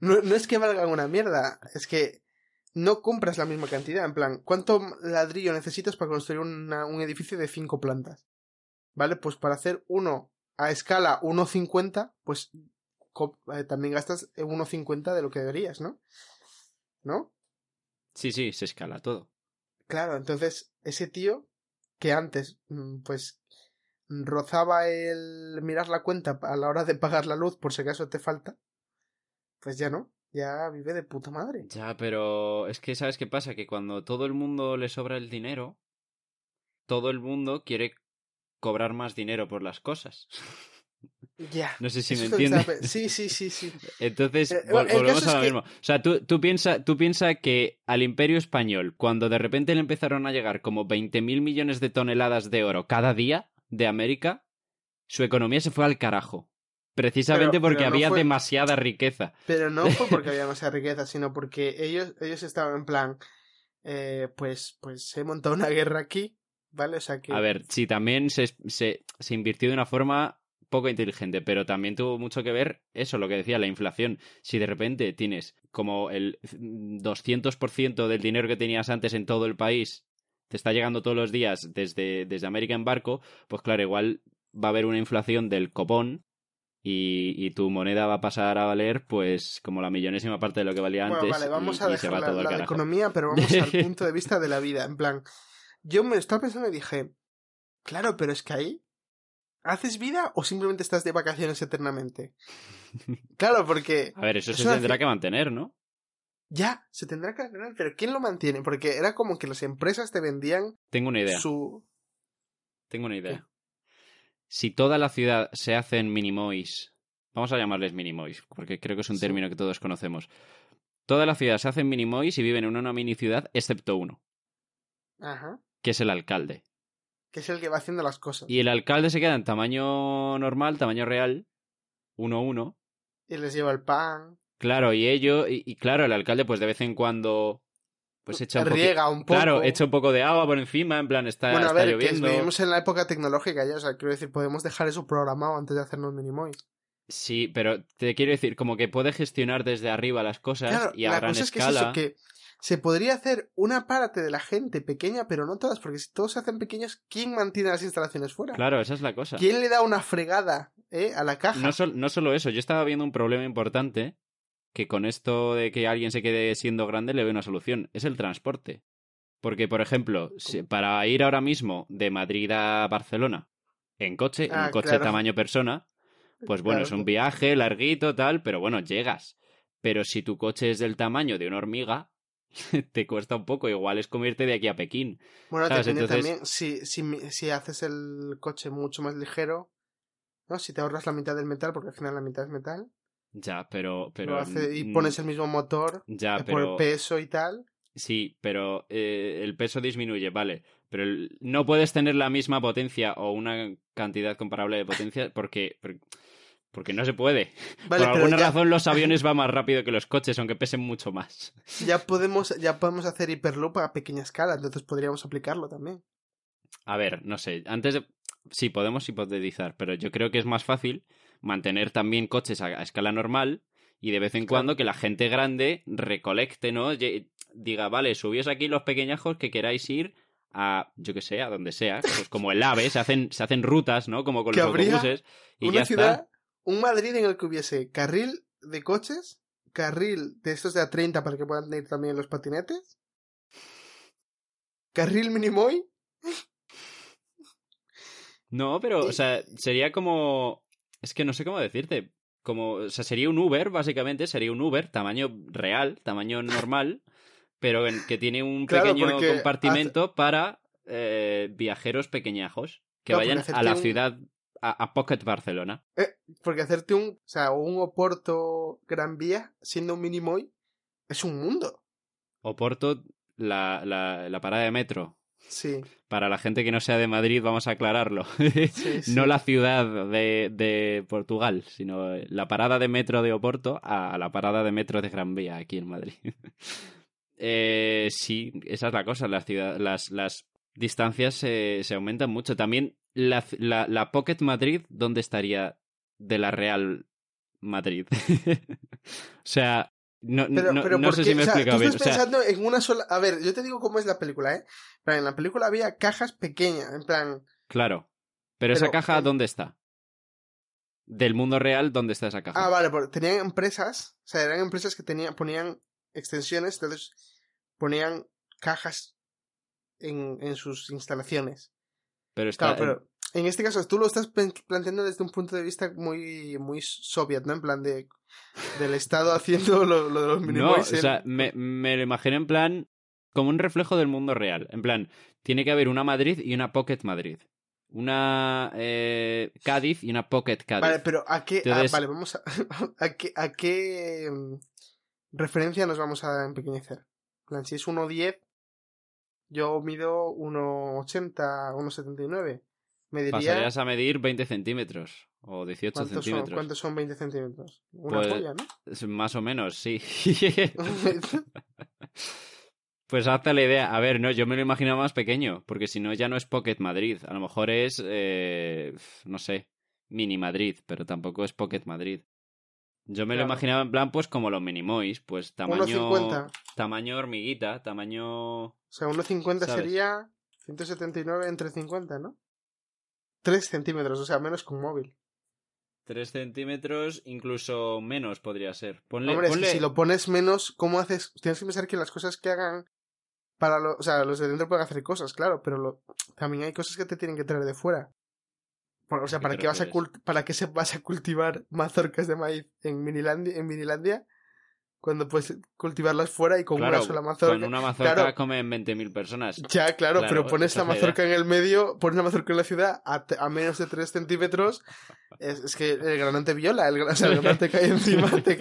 No, no es que valgan una mierda, es que no compras la misma cantidad. En plan, ¿cuánto ladrillo necesitas para construir una- un edificio de cinco plantas? ¿Vale? Pues para hacer uno a escala 1.50, pues eh, también gastas 1.50 de lo que deberías, ¿no? ¿No?
Sí, sí, se escala todo.
Claro, entonces ese tío que antes, mm, pues, rozaba el mirar la cuenta a la hora de pagar la luz por si acaso te falta, pues ya no, ya vive de puta madre.
Ya, pero es que ¿sabes qué pasa? Que cuando todo el mundo le sobra el dinero, todo el mundo quiere cobrar más dinero por las cosas.
Ya.
No sé si me entiendes.
Sí, sí, sí, sí.
Entonces,
Eh,
volvemos a lo
que-
mismo. O sea, tú, tú piensas tú piensa que al Imperio Español, cuando de repente le empezaron a llegar como 20.000 millones de toneladas de oro cada día de América, su economía se fue al carajo. Precisamente
Pero-
porque
pero no
había
fue-
demasiada riqueza.
Pero no fue porque había demasiada riqueza, sino porque ellos, ellos estaban en plan, eh, pues, pues he montado una guerra aquí, ¿vale? O sea que...
A ver, sí, también se, se, se invirtió de una forma poco inteligente, pero también tuvo mucho que ver eso, lo que decía, la inflación. Si de repente tienes como el 200% del dinero que tenías antes en todo el país, te está llegando todos los días desde, desde América en barco, pues claro, igual va a haber una inflación del copón y, y tu moneda va a pasar a valer pues como la millonésima parte de lo que valía
Bueno,
antes
vale, vamos
y,
a dejar la, la de economía, pero vamos al punto de vista de la vida. En plan, yo me estaba pensando y dije, claro, pero es que ahí, ¿haces vida o simplemente estás de vacaciones eternamente? Claro, porque
A ver, eso
Es
se tendrá que mantener, ¿no?
ya se tendrá que ganar, pero ¿quién lo mantiene? Porque era como que las empresas te vendían
Tengo una idea.
su...
Tengo una idea. Si toda la ciudad se hace en minimois, vamos a llamarles minimois, porque creo que es un
Sí.
término que todos conocemos. Toda la ciudad se hace en minimois y viven en una mini ciudad, excepto uno,
Ajá.
que es el alcalde.
Que es el que va haciendo las cosas.
Y el alcalde se queda en tamaño normal, tamaño real, 1-1.
Y les lleva el pan.
Claro, y ello, y, y claro, el alcalde, pues de vez en cuando, pues echa un
riega un poco.
Claro, echa un poco de agua por encima, en plan, está,
Bueno, a
está
ver, que
lloviendo.
vivimos en la época tecnológica ya, o sea, quiero decir, podemos dejar eso programado antes de hacernos minimois.
Sí, pero te quiero decir, como que puede gestionar desde arriba las cosas
Claro,
y a
la
gran
cosa es que es
escala.
eso, que se podría hacer una parte de la gente pequeña, pero no todas, porque si todos se hacen pequeños, ¿quién mantiene las instalaciones fuera?
Claro, esa es la cosa.
¿Quién le da una fregada eh, a la caja?
No solo eso, yo estaba viendo un problema importante que con esto de que alguien se quede siendo grande le veo una solución. Es el transporte. Porque, por ejemplo, si- para ir ahora mismo de Madrid a Barcelona en coche,
Ah,
un coche
claro.
tamaño persona, pues bueno,
Claro,
es un viaje larguito, tal, pero bueno, llegas. Pero si tu coche es del tamaño de una hormiga, te cuesta un poco. Igual es como irte de aquí a Pekín.
Bueno,
¿sabes?
depende
Entonces-
también si, si, si haces el coche mucho más ligero, ¿no? Si te ahorras la mitad del metal, porque al final la mitad es metal,
Ya, pero... pero
lo hace- y pones el mismo motor
Ya,
eh, por
pero...
el peso y tal.
Sí, pero eh, el peso disminuye, vale. Pero el- no puedes tener la misma potencia o una cantidad comparable de potencia porque, por- porque no se puede.
Vale,
Por alguna
ya,
razón los aviones van más rápido que los coches, aunque pesen mucho más.
ya podemos ya podemos hacer hiperloop a pequeña escala, entonces podríamos aplicarlo también.
A ver, no sé, antes de... Sí, podemos hipotetizar, pero yo creo que es más fácil mantener también coches a, a escala normal y de vez en
Claro.
cuando que la gente grande recolecte, ¿no? Diga, vale, subíos aquí los pequeñajos que queráis ir a, yo que sé, a donde sea. Pues como el AVE, se hacen, se hacen rutas, ¿no? Como con los autobuses. Y
Una
ya
ciudad,
está.
un Madrid en el que hubiese carril de coches, carril de estos de A30 para que puedan ir también los patinetes, carril minimoy,
No, pero, o sea, sería como. Es que no sé cómo decirte. Como, o sea, sería un Uber, básicamente, sería un Uber, tamaño real, tamaño normal, pero en- que tiene un
Claro,
pequeño compartimento para eh, viajeros pequeñajos que vayan a la
un-
ciudad, a, a Pocket Barcelona.
porque hacerte un, o sea, un Oporto Gran Vía siendo un minimoy es un mundo.
Oporto, la, la, la parada de metro.
Sí,
Para la gente que no sea de Madrid, vamos a aclararlo.
sí, sí.
No la ciudad de, de Portugal, sino la parada de metro de Oporto a la parada de metro de Gran Vía aquí en Madrid. Eh, sí, esa es la cosa. Las, ciudad- las, las distancias se, se aumentan mucho. También la, la, la Pocket Madrid, ¿dónde estaría de la Real Madrid? o sea, no,
Pero,
no,
pero
no
¿por
sé si me
O sea,
explicado
tú
bien.
estás
O sea,
pensando en una sola... A ver, yo te digo cómo es la película, ¿eh? En plan, En la película había cajas pequeñas, en plan...
claro. Pero, esa
Pero,
caja,
eh,
¿dónde está? Del mundo real, ¿dónde está esa caja?
Ah, vale, porque tenían empresas, o sea, eran empresas que tenían, ponían extensiones, entonces ponían cajas en, en sus instalaciones.
pero está,
Claro, pero en este caso tú lo estás planteando desde un punto de vista muy, muy soviet, ¿no? En plan de del Estado haciendo lo, lo de los
No, o sea, me, me lo imagino en plan como un reflejo del mundo real. En plan, tiene que haber una Madrid y una Pocket Madrid. Una eh, Cádiz y una Pocket Cádiz.
Vale, pero ¿a qué? vale, vamos a... ¿A qué, a qué mm, referencia nos vamos a empequeñecer? Plan, si es 1.10, yo mido 1.80, 1.79.
Pasarías a medir 20 centímetros o 18
¿Cuántos son,
centímetros.
¿Cuántos son 20 centímetros? Una
Pues-
polla, ¿no?
Más o menos, sí. pues hazte la idea. A ver, no, yo me lo imaginaba más pequeño, porque si no ya no es Pocket Madrid. A lo mejor es, eh, no sé, Mini Madrid, pero tampoco es Pocket Madrid. Yo me lo imaginaba en plan, pues como los Minimoys, pues tamaño,
1.50.
tamaño hormiguita, tamaño...
O sea, 1.50
¿Sabes?
sería 179 entre 50, ¿no? 3 centímetros, o sea, menos que un móvil.
3 centímetros, incluso menos podría ser. Ponle,
Hombre, es
ponle-
que si lo pones menos, ¿cómo haces? Tienes que pensar que las cosas que hagan para los... O sea, los de dentro pueden hacer cosas, claro, pero lo- también hay cosas que te tienen que traer de fuera. Por- O sea,
¿A qué
¿para qué, vas a ¿para qué se vas a cultivar mazorcas de maíz en Minilandia, en Minilandia cuando puedes cultivarlas fuera y con
Claro,
una sola mazorca?
con una mazorca
Claro.
comen 20.000 personas.
Ya, claro,
Claro,
pero pones la mazorca en el medio, pones la mazorca en la ciudad a, a menos de 3 centímetros. Es, es que el granón te viola, el, o sea, el granón te cae encima, te,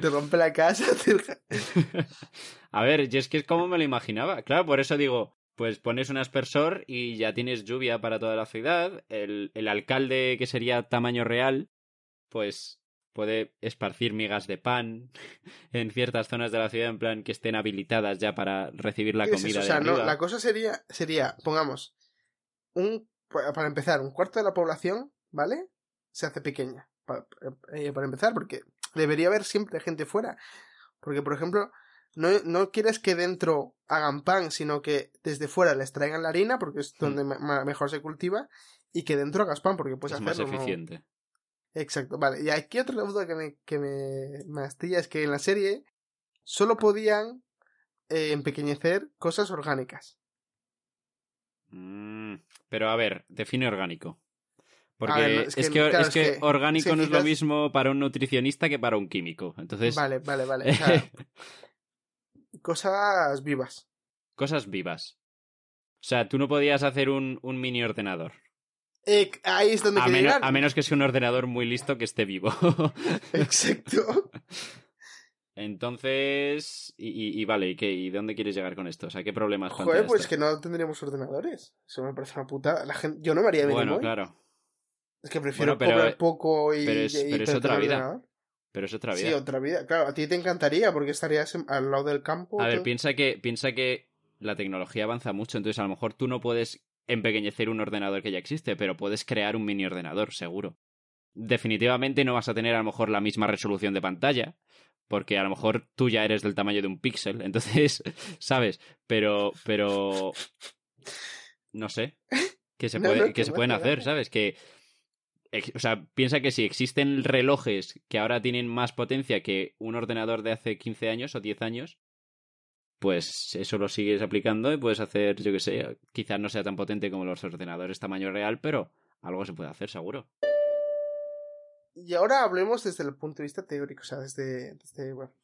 te rompe la casa. te-
A ver, yo es que es como me lo imaginaba. Claro, por eso digo, pues pones un aspersor y ya tienes lluvia para toda la ciudad. El, el alcalde, que sería tamaño real, pues puede esparcir migas de pan en ciertas zonas de la ciudad, en plan que estén habilitadas ya para recibir la
¿Qué es
comida?
O
de
sea, no, la cosa sería, sería, pongamos, un, pa- para empezar, un cuarto de la población, ¿vale? Se hace pequeña. Pa- eh, para empezar, porque debería haber siempre gente fuera. Porque, por ejemplo, no, no quieres que dentro hagan pan, sino que desde fuera les traigan la harina, porque es donde me- ma- mejor se cultiva, y que dentro hagas pan, porque puedes
es más
hacerlo. ¿no? Exacto, vale. Y aquí otra duda que me, que me, me astilla es que en la serie solo podían eh, empequeñecer cosas orgánicas.
Mm, pero a ver, define orgánico. Porque
ver, no,
es,
es
que,
claro,
es
es
que orgánico no es lo mismo para un nutricionista que para un químico. Entonces,
Vale, vale, vale. O sea, cosas vivas.
cosas vivas. O sea, tú no podías hacer un, un mini ordenador.
Eh, ahí es donde
A, menos-
llegar.
a menos que sea un ordenador muy listo que esté vivo.
Exacto.
Entonces, y, y- y vale, ¿y, qué? ¿y dónde quieres llegar con esto? O sea, ¿qué problemas
Joder, pues
esto?
que no tendríamos ordenadores. Eso me parece una putada. La gente... Yo no me haría
Bueno,
Miniboy.
claro,
Es que prefiero
Bueno, pero-
cobrar poco y,
pero es-
y
pero es otra vida.
ordenador.
pero es otra vida.
Sí, otra vida. Claro, a ti te encantaría porque estarías al lado del campo.
A ver, piensa que, piensa que la tecnología avanza mucho, entonces a lo mejor tú no puedes empequeñecer un ordenador que ya existe, pero puedes crear un mini ordenador, seguro. Definitivamente no vas a tener a lo mejor la misma resolución de pantalla, porque a lo mejor tú ya eres del tamaño de un píxel, entonces, ¿sabes? Pero, pero, no sé, que se, puede,
no,
que
que
se pueden
hace
hacer. ¿sabes? Que, o sea, piensa que si existen relojes que ahora tienen más potencia que un ordenador de hace 15 años o 10 años, pues eso lo sigues aplicando y puedes hacer, yo qué sé, quizás no sea tan potente como los ordenadores tamaño real, pero algo se puede hacer, seguro.
Y ahora hablemos desde el punto de vista teórico, o sea, desde, desde bueno.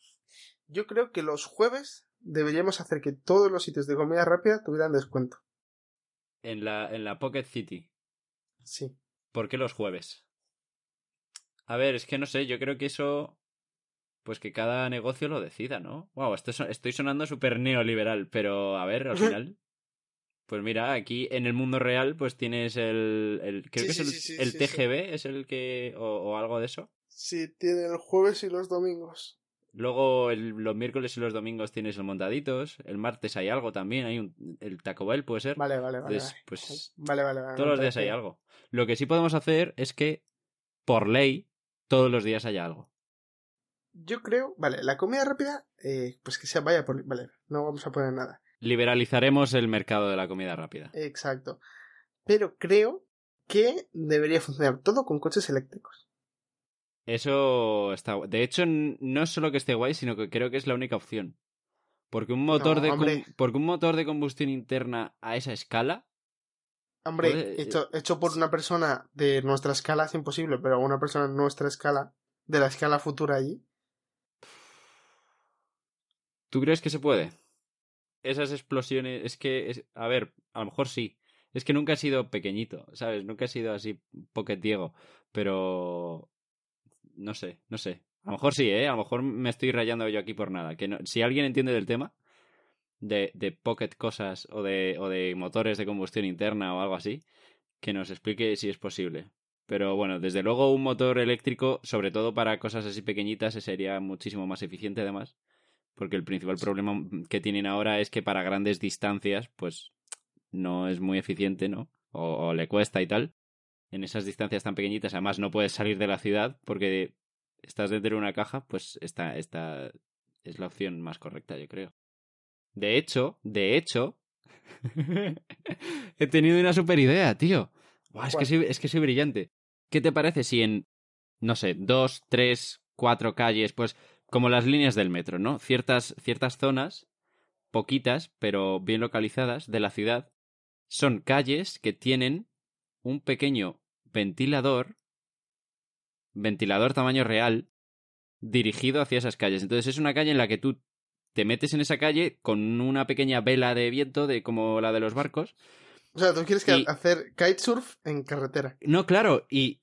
Yo creo que los jueves deberíamos hacer que todos los sitios de comida rápida tuvieran descuento.
En la, en la Pocket City,
Sí.
¿por qué los jueves? A ver, es que no sé, yo creo que eso, pues que cada negocio lo decida, ¿no? Wow, esto estoy sonando súper neoliberal, pero a ver, al final... Pues mira, aquí en el mundo real, pues tienes el. el creo
Sí,
que
sí,
es el,
sí,
el TGV, es el que. O, o algo de eso.
Sí, tiene el jueves y los domingos.
Luego el- los miércoles y los domingos tienes el montaditos. El martes hay algo también. Hay un, el Taco Bell, puede ser.
Vale, vale, vale.
Entonces, pues
Vale, vale, vale.
todos los días hay algo. Lo que sí podemos hacer es que, por ley, todos los días haya algo.
Yo creo, vale, la comida rápida, eh, pues que sea vaya por. Vale, no vamos a poner nada.
Liberalizaremos el mercado de la comida rápida.
Exacto. Pero creo que debería funcionar todo con coches eléctricos.
Eso está. gu- De hecho, no es solo que esté guay, sino que creo que es la única opción. Porque un motor,
No,
de, porque un motor de combustión interna a esa escala.
Hombre,
Joder,
hecho, hecho por una persona de nuestra escala es imposible, pero una persona en nuestra escala, de la escala futura allí.
¿Tú crees que se puede? Esas explosiones. Es que. es- a ver, a lo mejor sí. Es que nunca he sido pequeñito, ¿sabes? Nunca he sido así pocket Diego. Pero. No sé, no sé. A lo mejor sí, ¿eh? A lo mejor me estoy rayando yo aquí por nada. Que no- si alguien entiende del tema, de, de pocket cosas o de, o de motores de combustión interna o algo así, que nos explique si es posible. Pero bueno, desde luego un motor eléctrico, sobre todo para cosas así pequeñitas, sería muchísimo más eficiente además. Porque el principal problema que tienen ahora es que para grandes distancias, pues no es muy eficiente, ¿no? O, o le cuesta y tal. En esas distancias tan pequeñitas, además no puedes salir de la ciudad porque estás dentro de una caja, pues esta, esta es la opción más correcta, yo creo. De hecho, de hecho, he tenido una super idea, tío. Buah, es, que es que soy brillante. ¿Qué te parece si en, no sé, dos, tres, cuatro calles, pues como las líneas del metro, ¿no? Ciertas, ciertas zonas, poquitas, pero bien localizadas, de la ciudad, son calles que tienen un pequeño ventilador, ventilador tamaño real, dirigido hacia esas calles. Entonces es una calle en la que tú te metes en esa calle con una pequeña vela de viento, de como la de los barcos.
O sea, tú quieres que
Y-
hacer kitesurf en carretera.
No, claro, y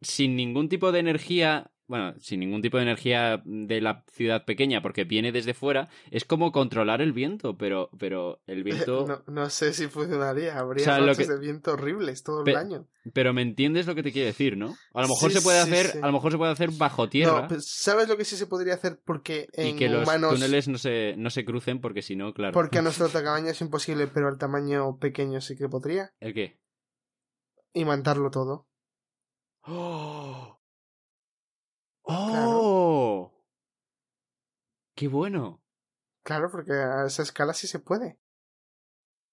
sin ningún tipo de energía bueno, sin ningún tipo de energía de la ciudad pequeña, porque viene desde fuera, es como controlar el viento, pero, pero el viento...
No, no sé si funcionaría. Habría
O sea, lo
noches
que-
de viento horribles todo
Pe-
el año.
Pero me entiendes lo que te quiero decir, ¿no? A lo mejor
Sí,
se puede hacer,
sí.
a lo mejor se puede hacer bajo tierra
No, pues, ¿sabes lo que sí se podría hacer? Porque en
y que los
humanos...
túneles no se, no se crucen, porque si no, claro.
Porque a nuestro tamaño es imposible, pero al tamaño pequeño sí que podría.
¿El qué?
Imantarlo todo.
¡Oh!
Claro.
¡Oh! ¡Qué bueno!
Claro, porque a esa escala sí se puede.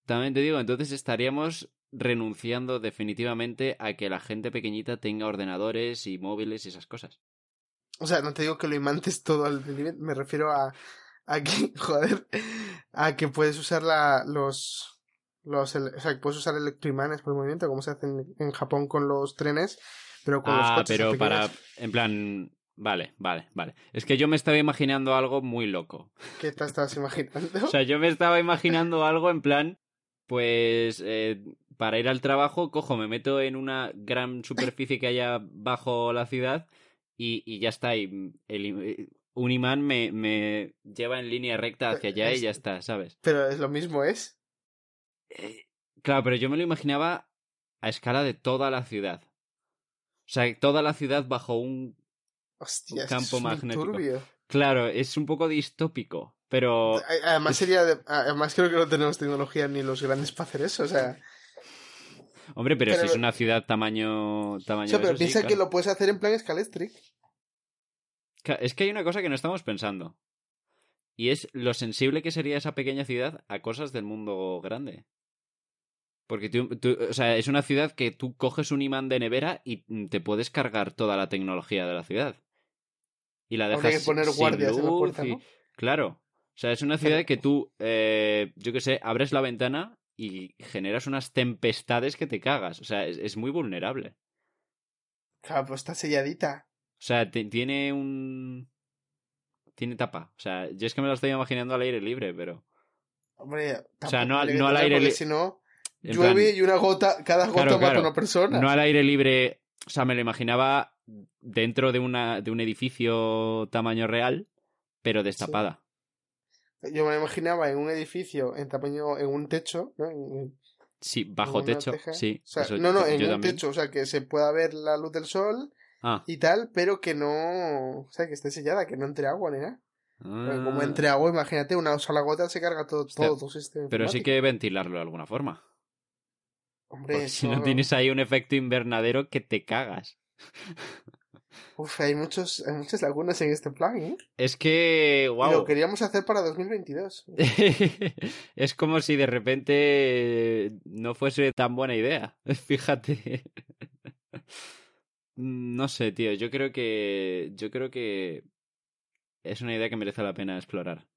También te digo, entonces estaríamos renunciando definitivamente a que la gente pequeñita tenga ordenadores y móviles y esas cosas.
O sea, no te digo que lo imantes todo al límite, me refiero a, a que, joder, a que puedes usar la, los, los, o sea, que puedes usar electroimanes por el movimiento, como se hace en, en Japón con los trenes, pero con los
Ah,
coches
pero para... En plan... Vale, vale, vale. Es que yo me estaba imaginando algo muy loco.
¿Qué te estabas imaginando?
O sea, yo me estaba imaginando algo en plan, pues eh, para ir al trabajo, cojo, me meto en una gran superficie que haya bajo la ciudad y, y ya está. Y el- un imán me, me lleva en línea recta hacia allá y ya está, ¿sabes?
pero es lo mismo, ¿es?
Eh, claro, pero yo me lo imaginaba a escala de toda la ciudad. O sea, toda la ciudad bajo un...
Hostia, es
campo
es
magnético.
turbio.
Claro, es un poco distópico, pero...
Además sería, de- además creo que no tenemos tecnología ni los grandes para hacer eso, o sea,
Hombre, pero,
Pero-
si es una ciudad tamaño... tamaño
o sea, pero
eso, sí,
piensa que lo puedes hacer en plan Scalestric.
Ca- Es que hay una cosa que no estamos pensando. Y es lo sensible que sería esa pequeña ciudad a cosas del mundo grande. Porque tú, tú- o sea, es una ciudad que tú coges un imán de nevera y mm, te puedes cargar toda la tecnología de la ciudad. Y la dejas
que poner
sin
guardias en la puerta,
y-
¿no?
Claro. O sea, es una ciudad que tú, eh, yo qué sé, abres la ventana y generas unas tempestades que te cagas. O sea, es, es muy vulnerable.
Claro, pues está selladita.
O sea, tiene un... Tiene tapa. O sea, yo es que me lo estoy imaginando al aire libre, pero...
Hombre,
O sea, no al- no al aire
porque
li-
Si no, llueve
plan,
y una gota, cada gota
Claro,
mata
claro.
a una persona.
no al aire libre... O sea, me lo imaginaba dentro de, una, de un edificio tamaño real, pero destapada.
Yo me lo imaginaba en un edificio en tamaño, en un techo, ¿no? En-
Sí, bajo techo,
teja.
sí.
O sea,
eso
no, no, en un
también.
techo, o sea, que se pueda ver la luz del sol
Ah.
y tal, pero que no, o sea, que esté sellada, que no entre agua ni nada. Como
Ah.
entre agua, imagínate, una sola gota se carga todo, todo tu sistema
Pero sí que ventilarlo de alguna forma.
Hombre,
Porque si no tienes ahí un efecto invernadero que te cagas.
Uf, hay, muchos, hay muchas lagunas en este plan, ¿eh?
Es que, wow.
lo queríamos hacer para 2022.
es como si de repente no fuese tan buena idea. Fíjate. No sé, tío. Yo creo que. Yo creo que. Es una idea que merece la pena explorar.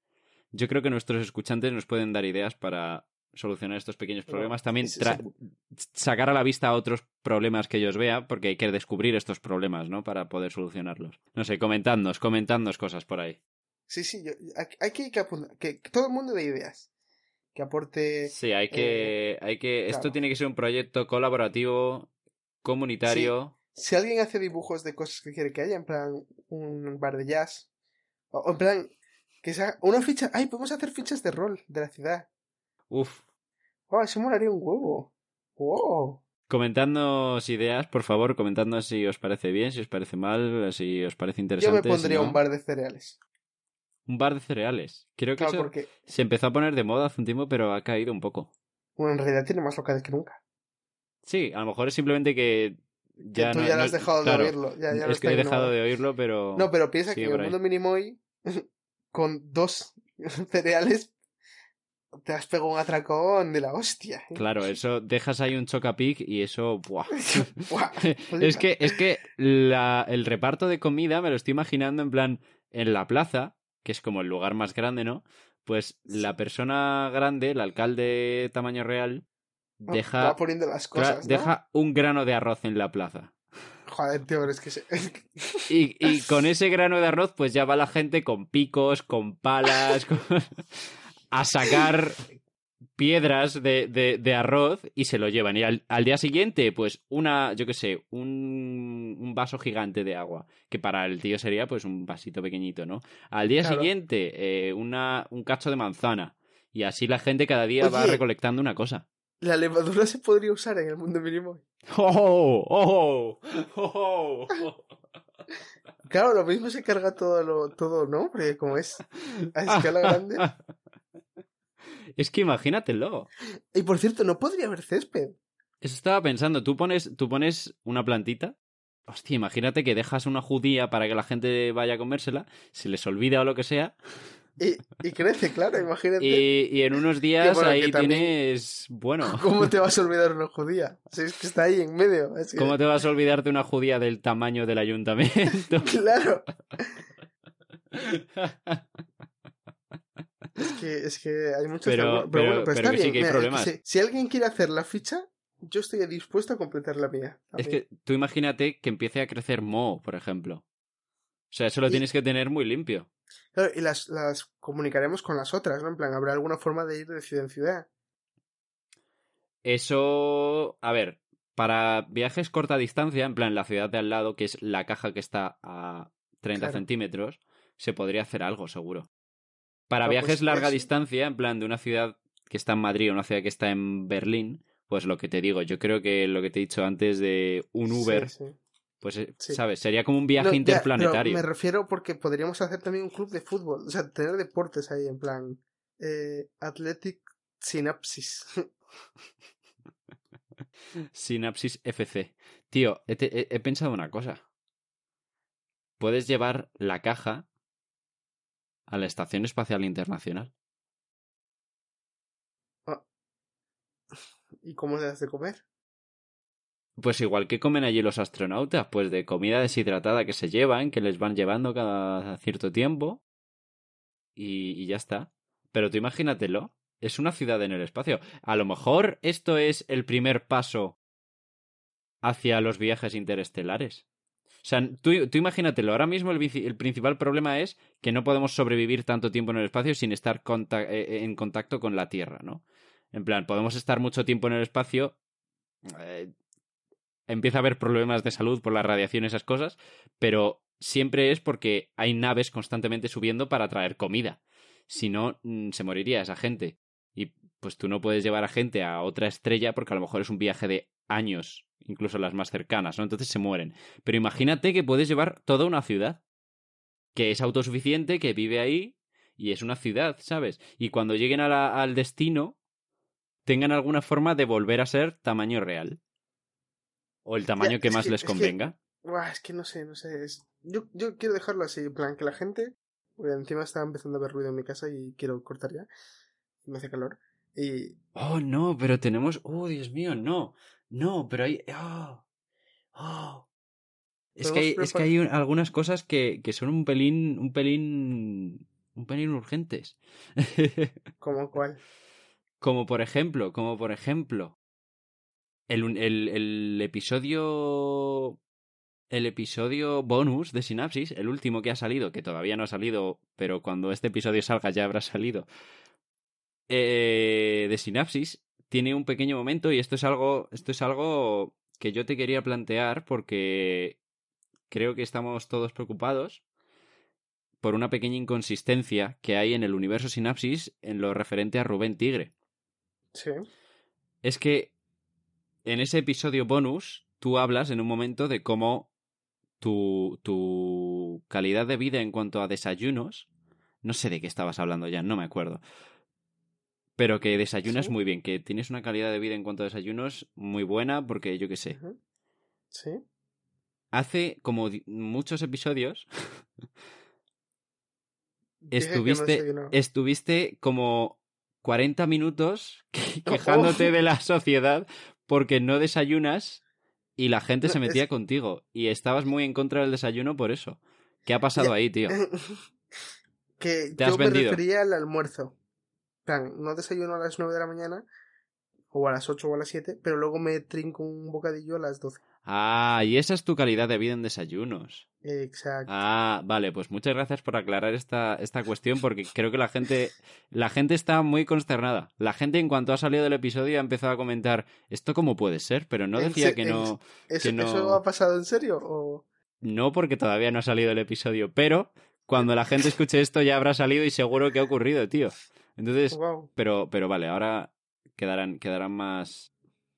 Yo creo que nuestros escuchantes nos pueden dar ideas para solucionar estos pequeños problemas. También sacar a la vista otros problemas que ellos vean, porque hay que descubrir estos problemas, ¿no? Para poder solucionarlos. No sé, comentadnos, comentadnos cosas por ahí.
Sí, sí, yo, hay, que, que apuntar, que, todo el mundo dé ideas. Que aporte...
Sí, hay que, hay que, esto tiene que ser un proyecto colaborativo, comunitario.
Si alguien hace dibujos de cosas que quiere que haya, en plan un bar de jazz, o, o en plan que sea una ficha... ¡Ay, podemos hacer fichas de rol de la ciudad!
Uf.
¡Oh, eso molaría un huevo! ¡Wow!
Comentadnos ideas, por favor, comentadnos si os parece bien, si os parece mal, si os parece
Yo
interesante.
me
si
pondría
no.
un bar de cereales.
Un bar de cereales. Creo que
Claro,
eso
porque
se empezó a poner de moda hace un tiempo, pero ha caído un poco.
bueno, en realidad tiene más locales que nunca.
Sí, a lo mejor es simplemente que ya
tú
no,
ya
no-
has dejado
claro,
de oírlo. Ya,
es que he dejado de oírlo, pero...
No, pero piensa que el mundo Minimoy, con dos cereales, te has pegado un atracón de la hostia. ¿eh?
Claro, eso dejas ahí un chocapic y eso... ¡buah!
Buah,
Es que, es que la- el reparto de comida me lo estoy imaginando en plan en la plaza, que es como el lugar más grande, ¿no? Pues la persona grande, el alcalde tamaño real, deja,
Va poniendo las cosas, ¿no?
deja un grano de arroz en la plaza.
Joder, tío, pero es que... se-
Y, y con ese grano de arroz, pues ya va la gente con picos, con palas, con- a sacar piedras de, de, de arroz y se lo llevan. Y al, al día siguiente, pues una, yo qué sé, un, un vaso gigante de agua, que para el tío sería pues un vasito pequeñito, ¿no? Al día
Claro.
siguiente, eh, una, un cacho de manzana. Y así la gente cada día va recolectando una cosa.
La levadura se podría usar en el mundo mínimo.
¡Oh! ¡Oh! ¡Oh! ¡Oh!
Claro, lo mismo se carga todo, lo, todo ¿no? Porque como es a escala grande.
Es que imagínatelo.
Y por cierto, no podría haber césped.
Eso estaba pensando, tú pones, tú pones una plantita. Hostia, imagínate que dejas una judía para que la gente vaya a comérsela, se les olvida o lo que sea,
Y, y crece, claro, imagínate.
y, y en unos días
bueno,
ahí
también-
tienes. Bueno,
¿Cómo te vas a olvidar una judía? Si es que está ahí en medio.
¿cómo te vas a olvidar de una judía del tamaño del ayuntamiento?
Claro. Es que, es que hay muchos
Pero-
algunos-
pero-
bueno, pero,
pero
está
que sí
bien.
que hay
Mira,
problemas.
si, si alguien quiere hacer la ficha, yo estoy dispuesto a completar la mía.
es que tú imagínate que empiece a crecer moho, por ejemplo. O sea, eso lo
Y-
tienes que tener muy limpio.
Claro, y las, las comunicaremos con las otras, ¿no? En plan, habrá alguna forma de ir de ciudad en ciudad.
Eso, a ver, para viajes corta distancia, en plan la ciudad de al lado, que es la caja que está a 30
Claro.
centímetros, se podría hacer algo, seguro. Para
Ah,
viajes
pues
larga
eso.
distancia, en plan de una ciudad que está en Madrid o una ciudad que está en Berlín, pues lo que te digo, yo creo que lo que te he dicho antes de un Uber,
Sí, sí.
pues, eh,
Sí.
¿sabes? Sería como un viaje
No,
interplanetario.
me refiero porque podríamos hacer también un club de fútbol. O sea, tener deportes ahí, en plan. Eh, Athletic Synapsis.
Synapsis FC. Tío, he, te- he- he pensado una cosa. Puedes llevar la caja a la Estación Espacial Internacional.
¿Y cómo das de comer?
Pues igual que comen allí los astronautas, pues de comida deshidratada que se llevan, que les van llevando cada cierto tiempo. Y, y ya está. Pero tú imagínatelo. Es una ciudad en el espacio. A lo mejor esto es el primer paso hacia los viajes interestelares. O sea, tú, imagínatelo. Ahora mismo el, principal problema es que no podemos sobrevivir tanto tiempo en el espacio sin estar conta- eh, en contacto con la Tierra, ¿no? En plan, podemos estar mucho tiempo en el espacio. eh, empieza a haber problemas de salud por la radiación y esas cosas, pero siempre es porque hay naves constantemente subiendo para traer comida. Si no, mm, se moriría esa gente. Y pues tú no puedes llevar a gente a otra estrella porque a lo mejor es un viaje de años, incluso las más cercanas, ¿no? Entonces se mueren. Pero imagínate que puedes llevar toda una ciudad que es autosuficiente, que vive ahí y es una ciudad, ¿sabes? Y cuando lleguen a la- al destino, tengan alguna forma de volver a ser tamaño real. O el tamaño
Ya,
que más
que-
les
es que-
convenga.
Es que no sé, no sé. es- Yo, yo quiero dejarlo así, en plan, que la gente. Porque encima está empezando a haber ruido en mi casa y quiero cortar ya. Me hace calor. Y.
Oh, no, pero tenemos. Oh, Dios mío, no. No, pero hay. Oh, oh. Es que hay, es que hay un- algunas cosas que, que son un pelín. Un pelín. Un pelín urgentes.
¿Cómo cuál?
como por ejemplo, como por ejemplo. El, el, el episodio. El episodio bonus de Sinapsis, el último que ha salido, que todavía no ha salido, pero cuando este episodio salga ya habrá salido. eh, de Sinapsis, tiene un pequeño momento, y esto es algo. Esto es algo que yo te quería plantear porque creo que estamos todos preocupados por una pequeña inconsistencia que hay en el universo Sinapsis en lo referente a Rubén Tigre.
Sí.
Es que en ese episodio bonus tú hablas en un momento de cómo tu, tu calidad de vida en cuanto a desayunos, no sé de qué estabas hablando ya, no me acuerdo, pero que desayunas
Sí.
muy bien, que tienes una calidad de vida en cuanto a desayunos muy buena porque yo qué sé.
Sí.
hace como muchos episodios
no
estuviste, estuviste como 40 minutos que- quejándote de la sociedad porque no desayunas y la gente se metía
es-
contigo y estabas muy en contra del desayuno por eso. ¿Qué ha pasado
Ya.
ahí, tío?
que
Te has
yo me
vendido.
refería al almuerzo. Plan, no desayuno a las 9 de la mañana, o a las 8 o a las 7, pero luego me trinco un bocadillo a las 12.
Ah, y esa es tu calidad de vida en desayunos.
Exacto.
Ah, vale, pues muchas gracias por aclarar esta, esta cuestión porque creo que la gente, la gente está muy consternada. La gente en cuanto ha salido del episodio ha empezado a comentar, ¿esto cómo puede ser? Pero no
¿En
decía que no...
¿Eso,
que no-
¿Eso ha pasado en serio? ¿O...
No porque todavía no ha salido el episodio, pero cuando la gente escuche esto ya habrá salido y seguro que ha ocurrido, tío. Entonces,
Wow.
pero, pero vale, ahora quedarán, quedarán más,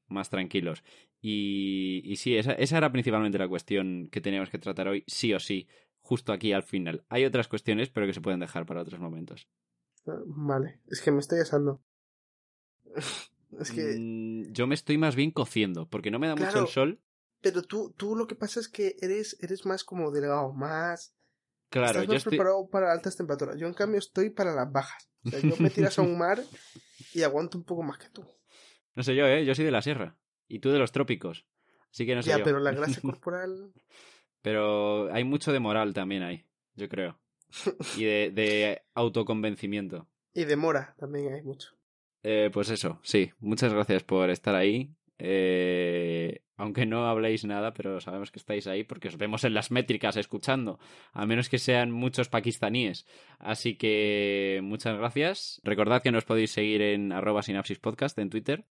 más tranquilos. Y, y sí, esa, esa era principalmente la cuestión que teníamos que tratar hoy, sí o sí, justo aquí al final. Hay otras cuestiones, pero que se pueden dejar para otros momentos.
Ah, Vale, es que me estoy asando. es que...
Mm, yo me estoy más bien cociendo, porque no me da mucho el sol.
Pero tú, tú lo que pasa es que eres, eres más como delgado, más...
Claro,
Estás
yo estoy...
preparado para altas temperaturas. Yo, en cambio, estoy para las bajas. O sea, yo me tiras a un mar y aguanto un poco más que tú.
No sé yo, ¿eh? Yo soy de la sierra. Y tú de los trópicos. Así que no sé
ya,
yo.
pero la grasa corporal...
Pero hay mucho de moral también ahí, yo creo. Y de, de autoconvencimiento.
Y de mora también hay mucho.
Eh, pues eso, sí. Muchas gracias por estar ahí. Eh, aunque no habléis nada, pero sabemos que estáis ahí porque os vemos en las métricas escuchando. A menos que sean muchos pakistaníes. Así que muchas gracias. Recordad que nos podéis seguir en arroba en Twitter.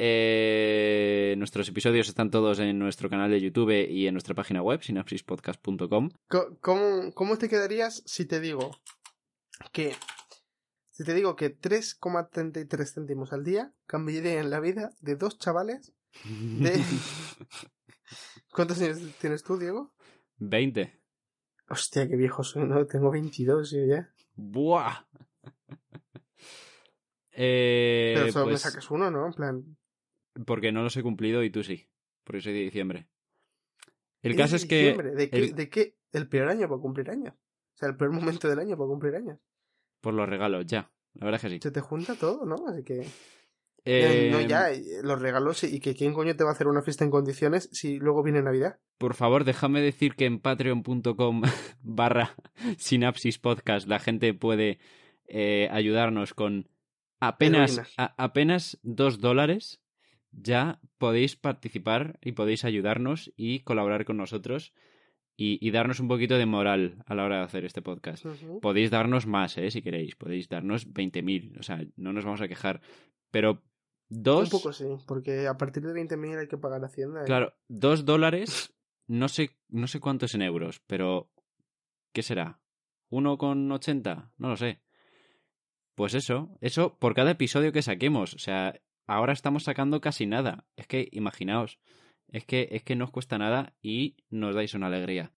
Eh, nuestros episodios están todos en nuestro canal de YouTube y en nuestra página web, sinapsispodcast.com.
Co- ¿Cómo, ¿Cómo te quedarías si te digo que... Si te digo que 3,33 céntimos al día cambiarían la vida de dos chavales de... ¿Cuántos años tienes tú, Diego?
20.
Hostia, qué viejo soy, ¿no? Tengo 22 yo ya.
¡Buah! Eh,
Pero solo me
pues,
sacas uno, ¿no? En plan...
porque no los he cumplido y tú sí. Porque soy de diciembre. El
¿eres
caso es que.
diciembre? ¿De qué,
el-
¿De qué? El peor año para cumplir años. O sea, el peor momento del año para cumplir años.
Por los regalos, ya. La verdad es que sí.
Se te junta todo, ¿no? Así que...
Eh,
no, ya, eh, los regalos y que quién coño te va a hacer una fiesta en condiciones si luego viene Navidad.
Por favor, déjame decir que en patreon.com barra sinapsis podcast la gente puede eh, ayudarnos con apenas, a- apenas dos dólares. Ya podéis participar y podéis ayudarnos y colaborar con nosotros y, y darnos un poquito de moral a la hora de hacer este podcast. Podéis darnos más, ¿eh? si queréis. Podéis darnos 20.000. O sea, no nos vamos a quejar. Pero dos...
Un poco sí, porque a partir de 20.000 hay que pagar Hacienda. y-
Claro, dos dólares, no sé, no sé cuánto es en euros, pero ¿qué será? ¿Uno con ochenta? No lo sé. Pues eso, eso por cada episodio que saquemos. O sea, ahora estamos sacando casi nada. Es que, imaginaos, es que, es que no os cuesta nada y nos dais una alegría.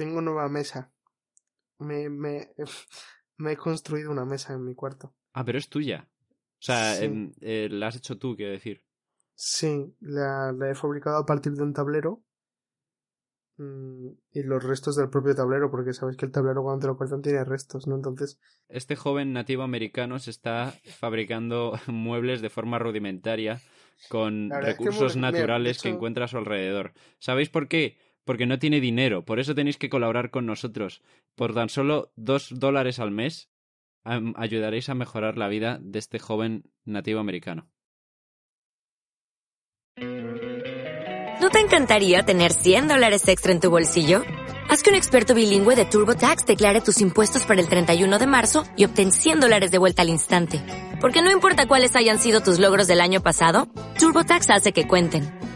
Tengo nueva mesa. Me, me, me he construido una mesa en mi cuarto.
Ah, pero es tuya. O sea,
Sí.
em, eh, la has hecho tú, quiero decir.
Sí, la, la he fabricado a partir de un tablero. Mm, y los restos del propio tablero, porque sabes que el tablero cuando te lo cortan tiene restos, ¿no? Entonces,
Este joven nativo americano se está fabricando muebles de forma rudimentaria con
es que
recursos
mira,
naturales que encuentra a su alrededor. ¿Sabéis por qué? Porque no tiene dinero. Por eso tenéis que colaborar con nosotros. Por tan solo dos dólares al mes ayudaréis a mejorar la vida de este joven nativo americano.
¿No te encantaría tener 100 dólares extra en tu bolsillo? Haz que un experto bilingüe de TurboTax declare tus impuestos para el 31 de marzo y obtén 100 dólares de vuelta al instante. Porque no importa cuáles hayan sido tus logros del año pasado, TurboTax hace que cuenten.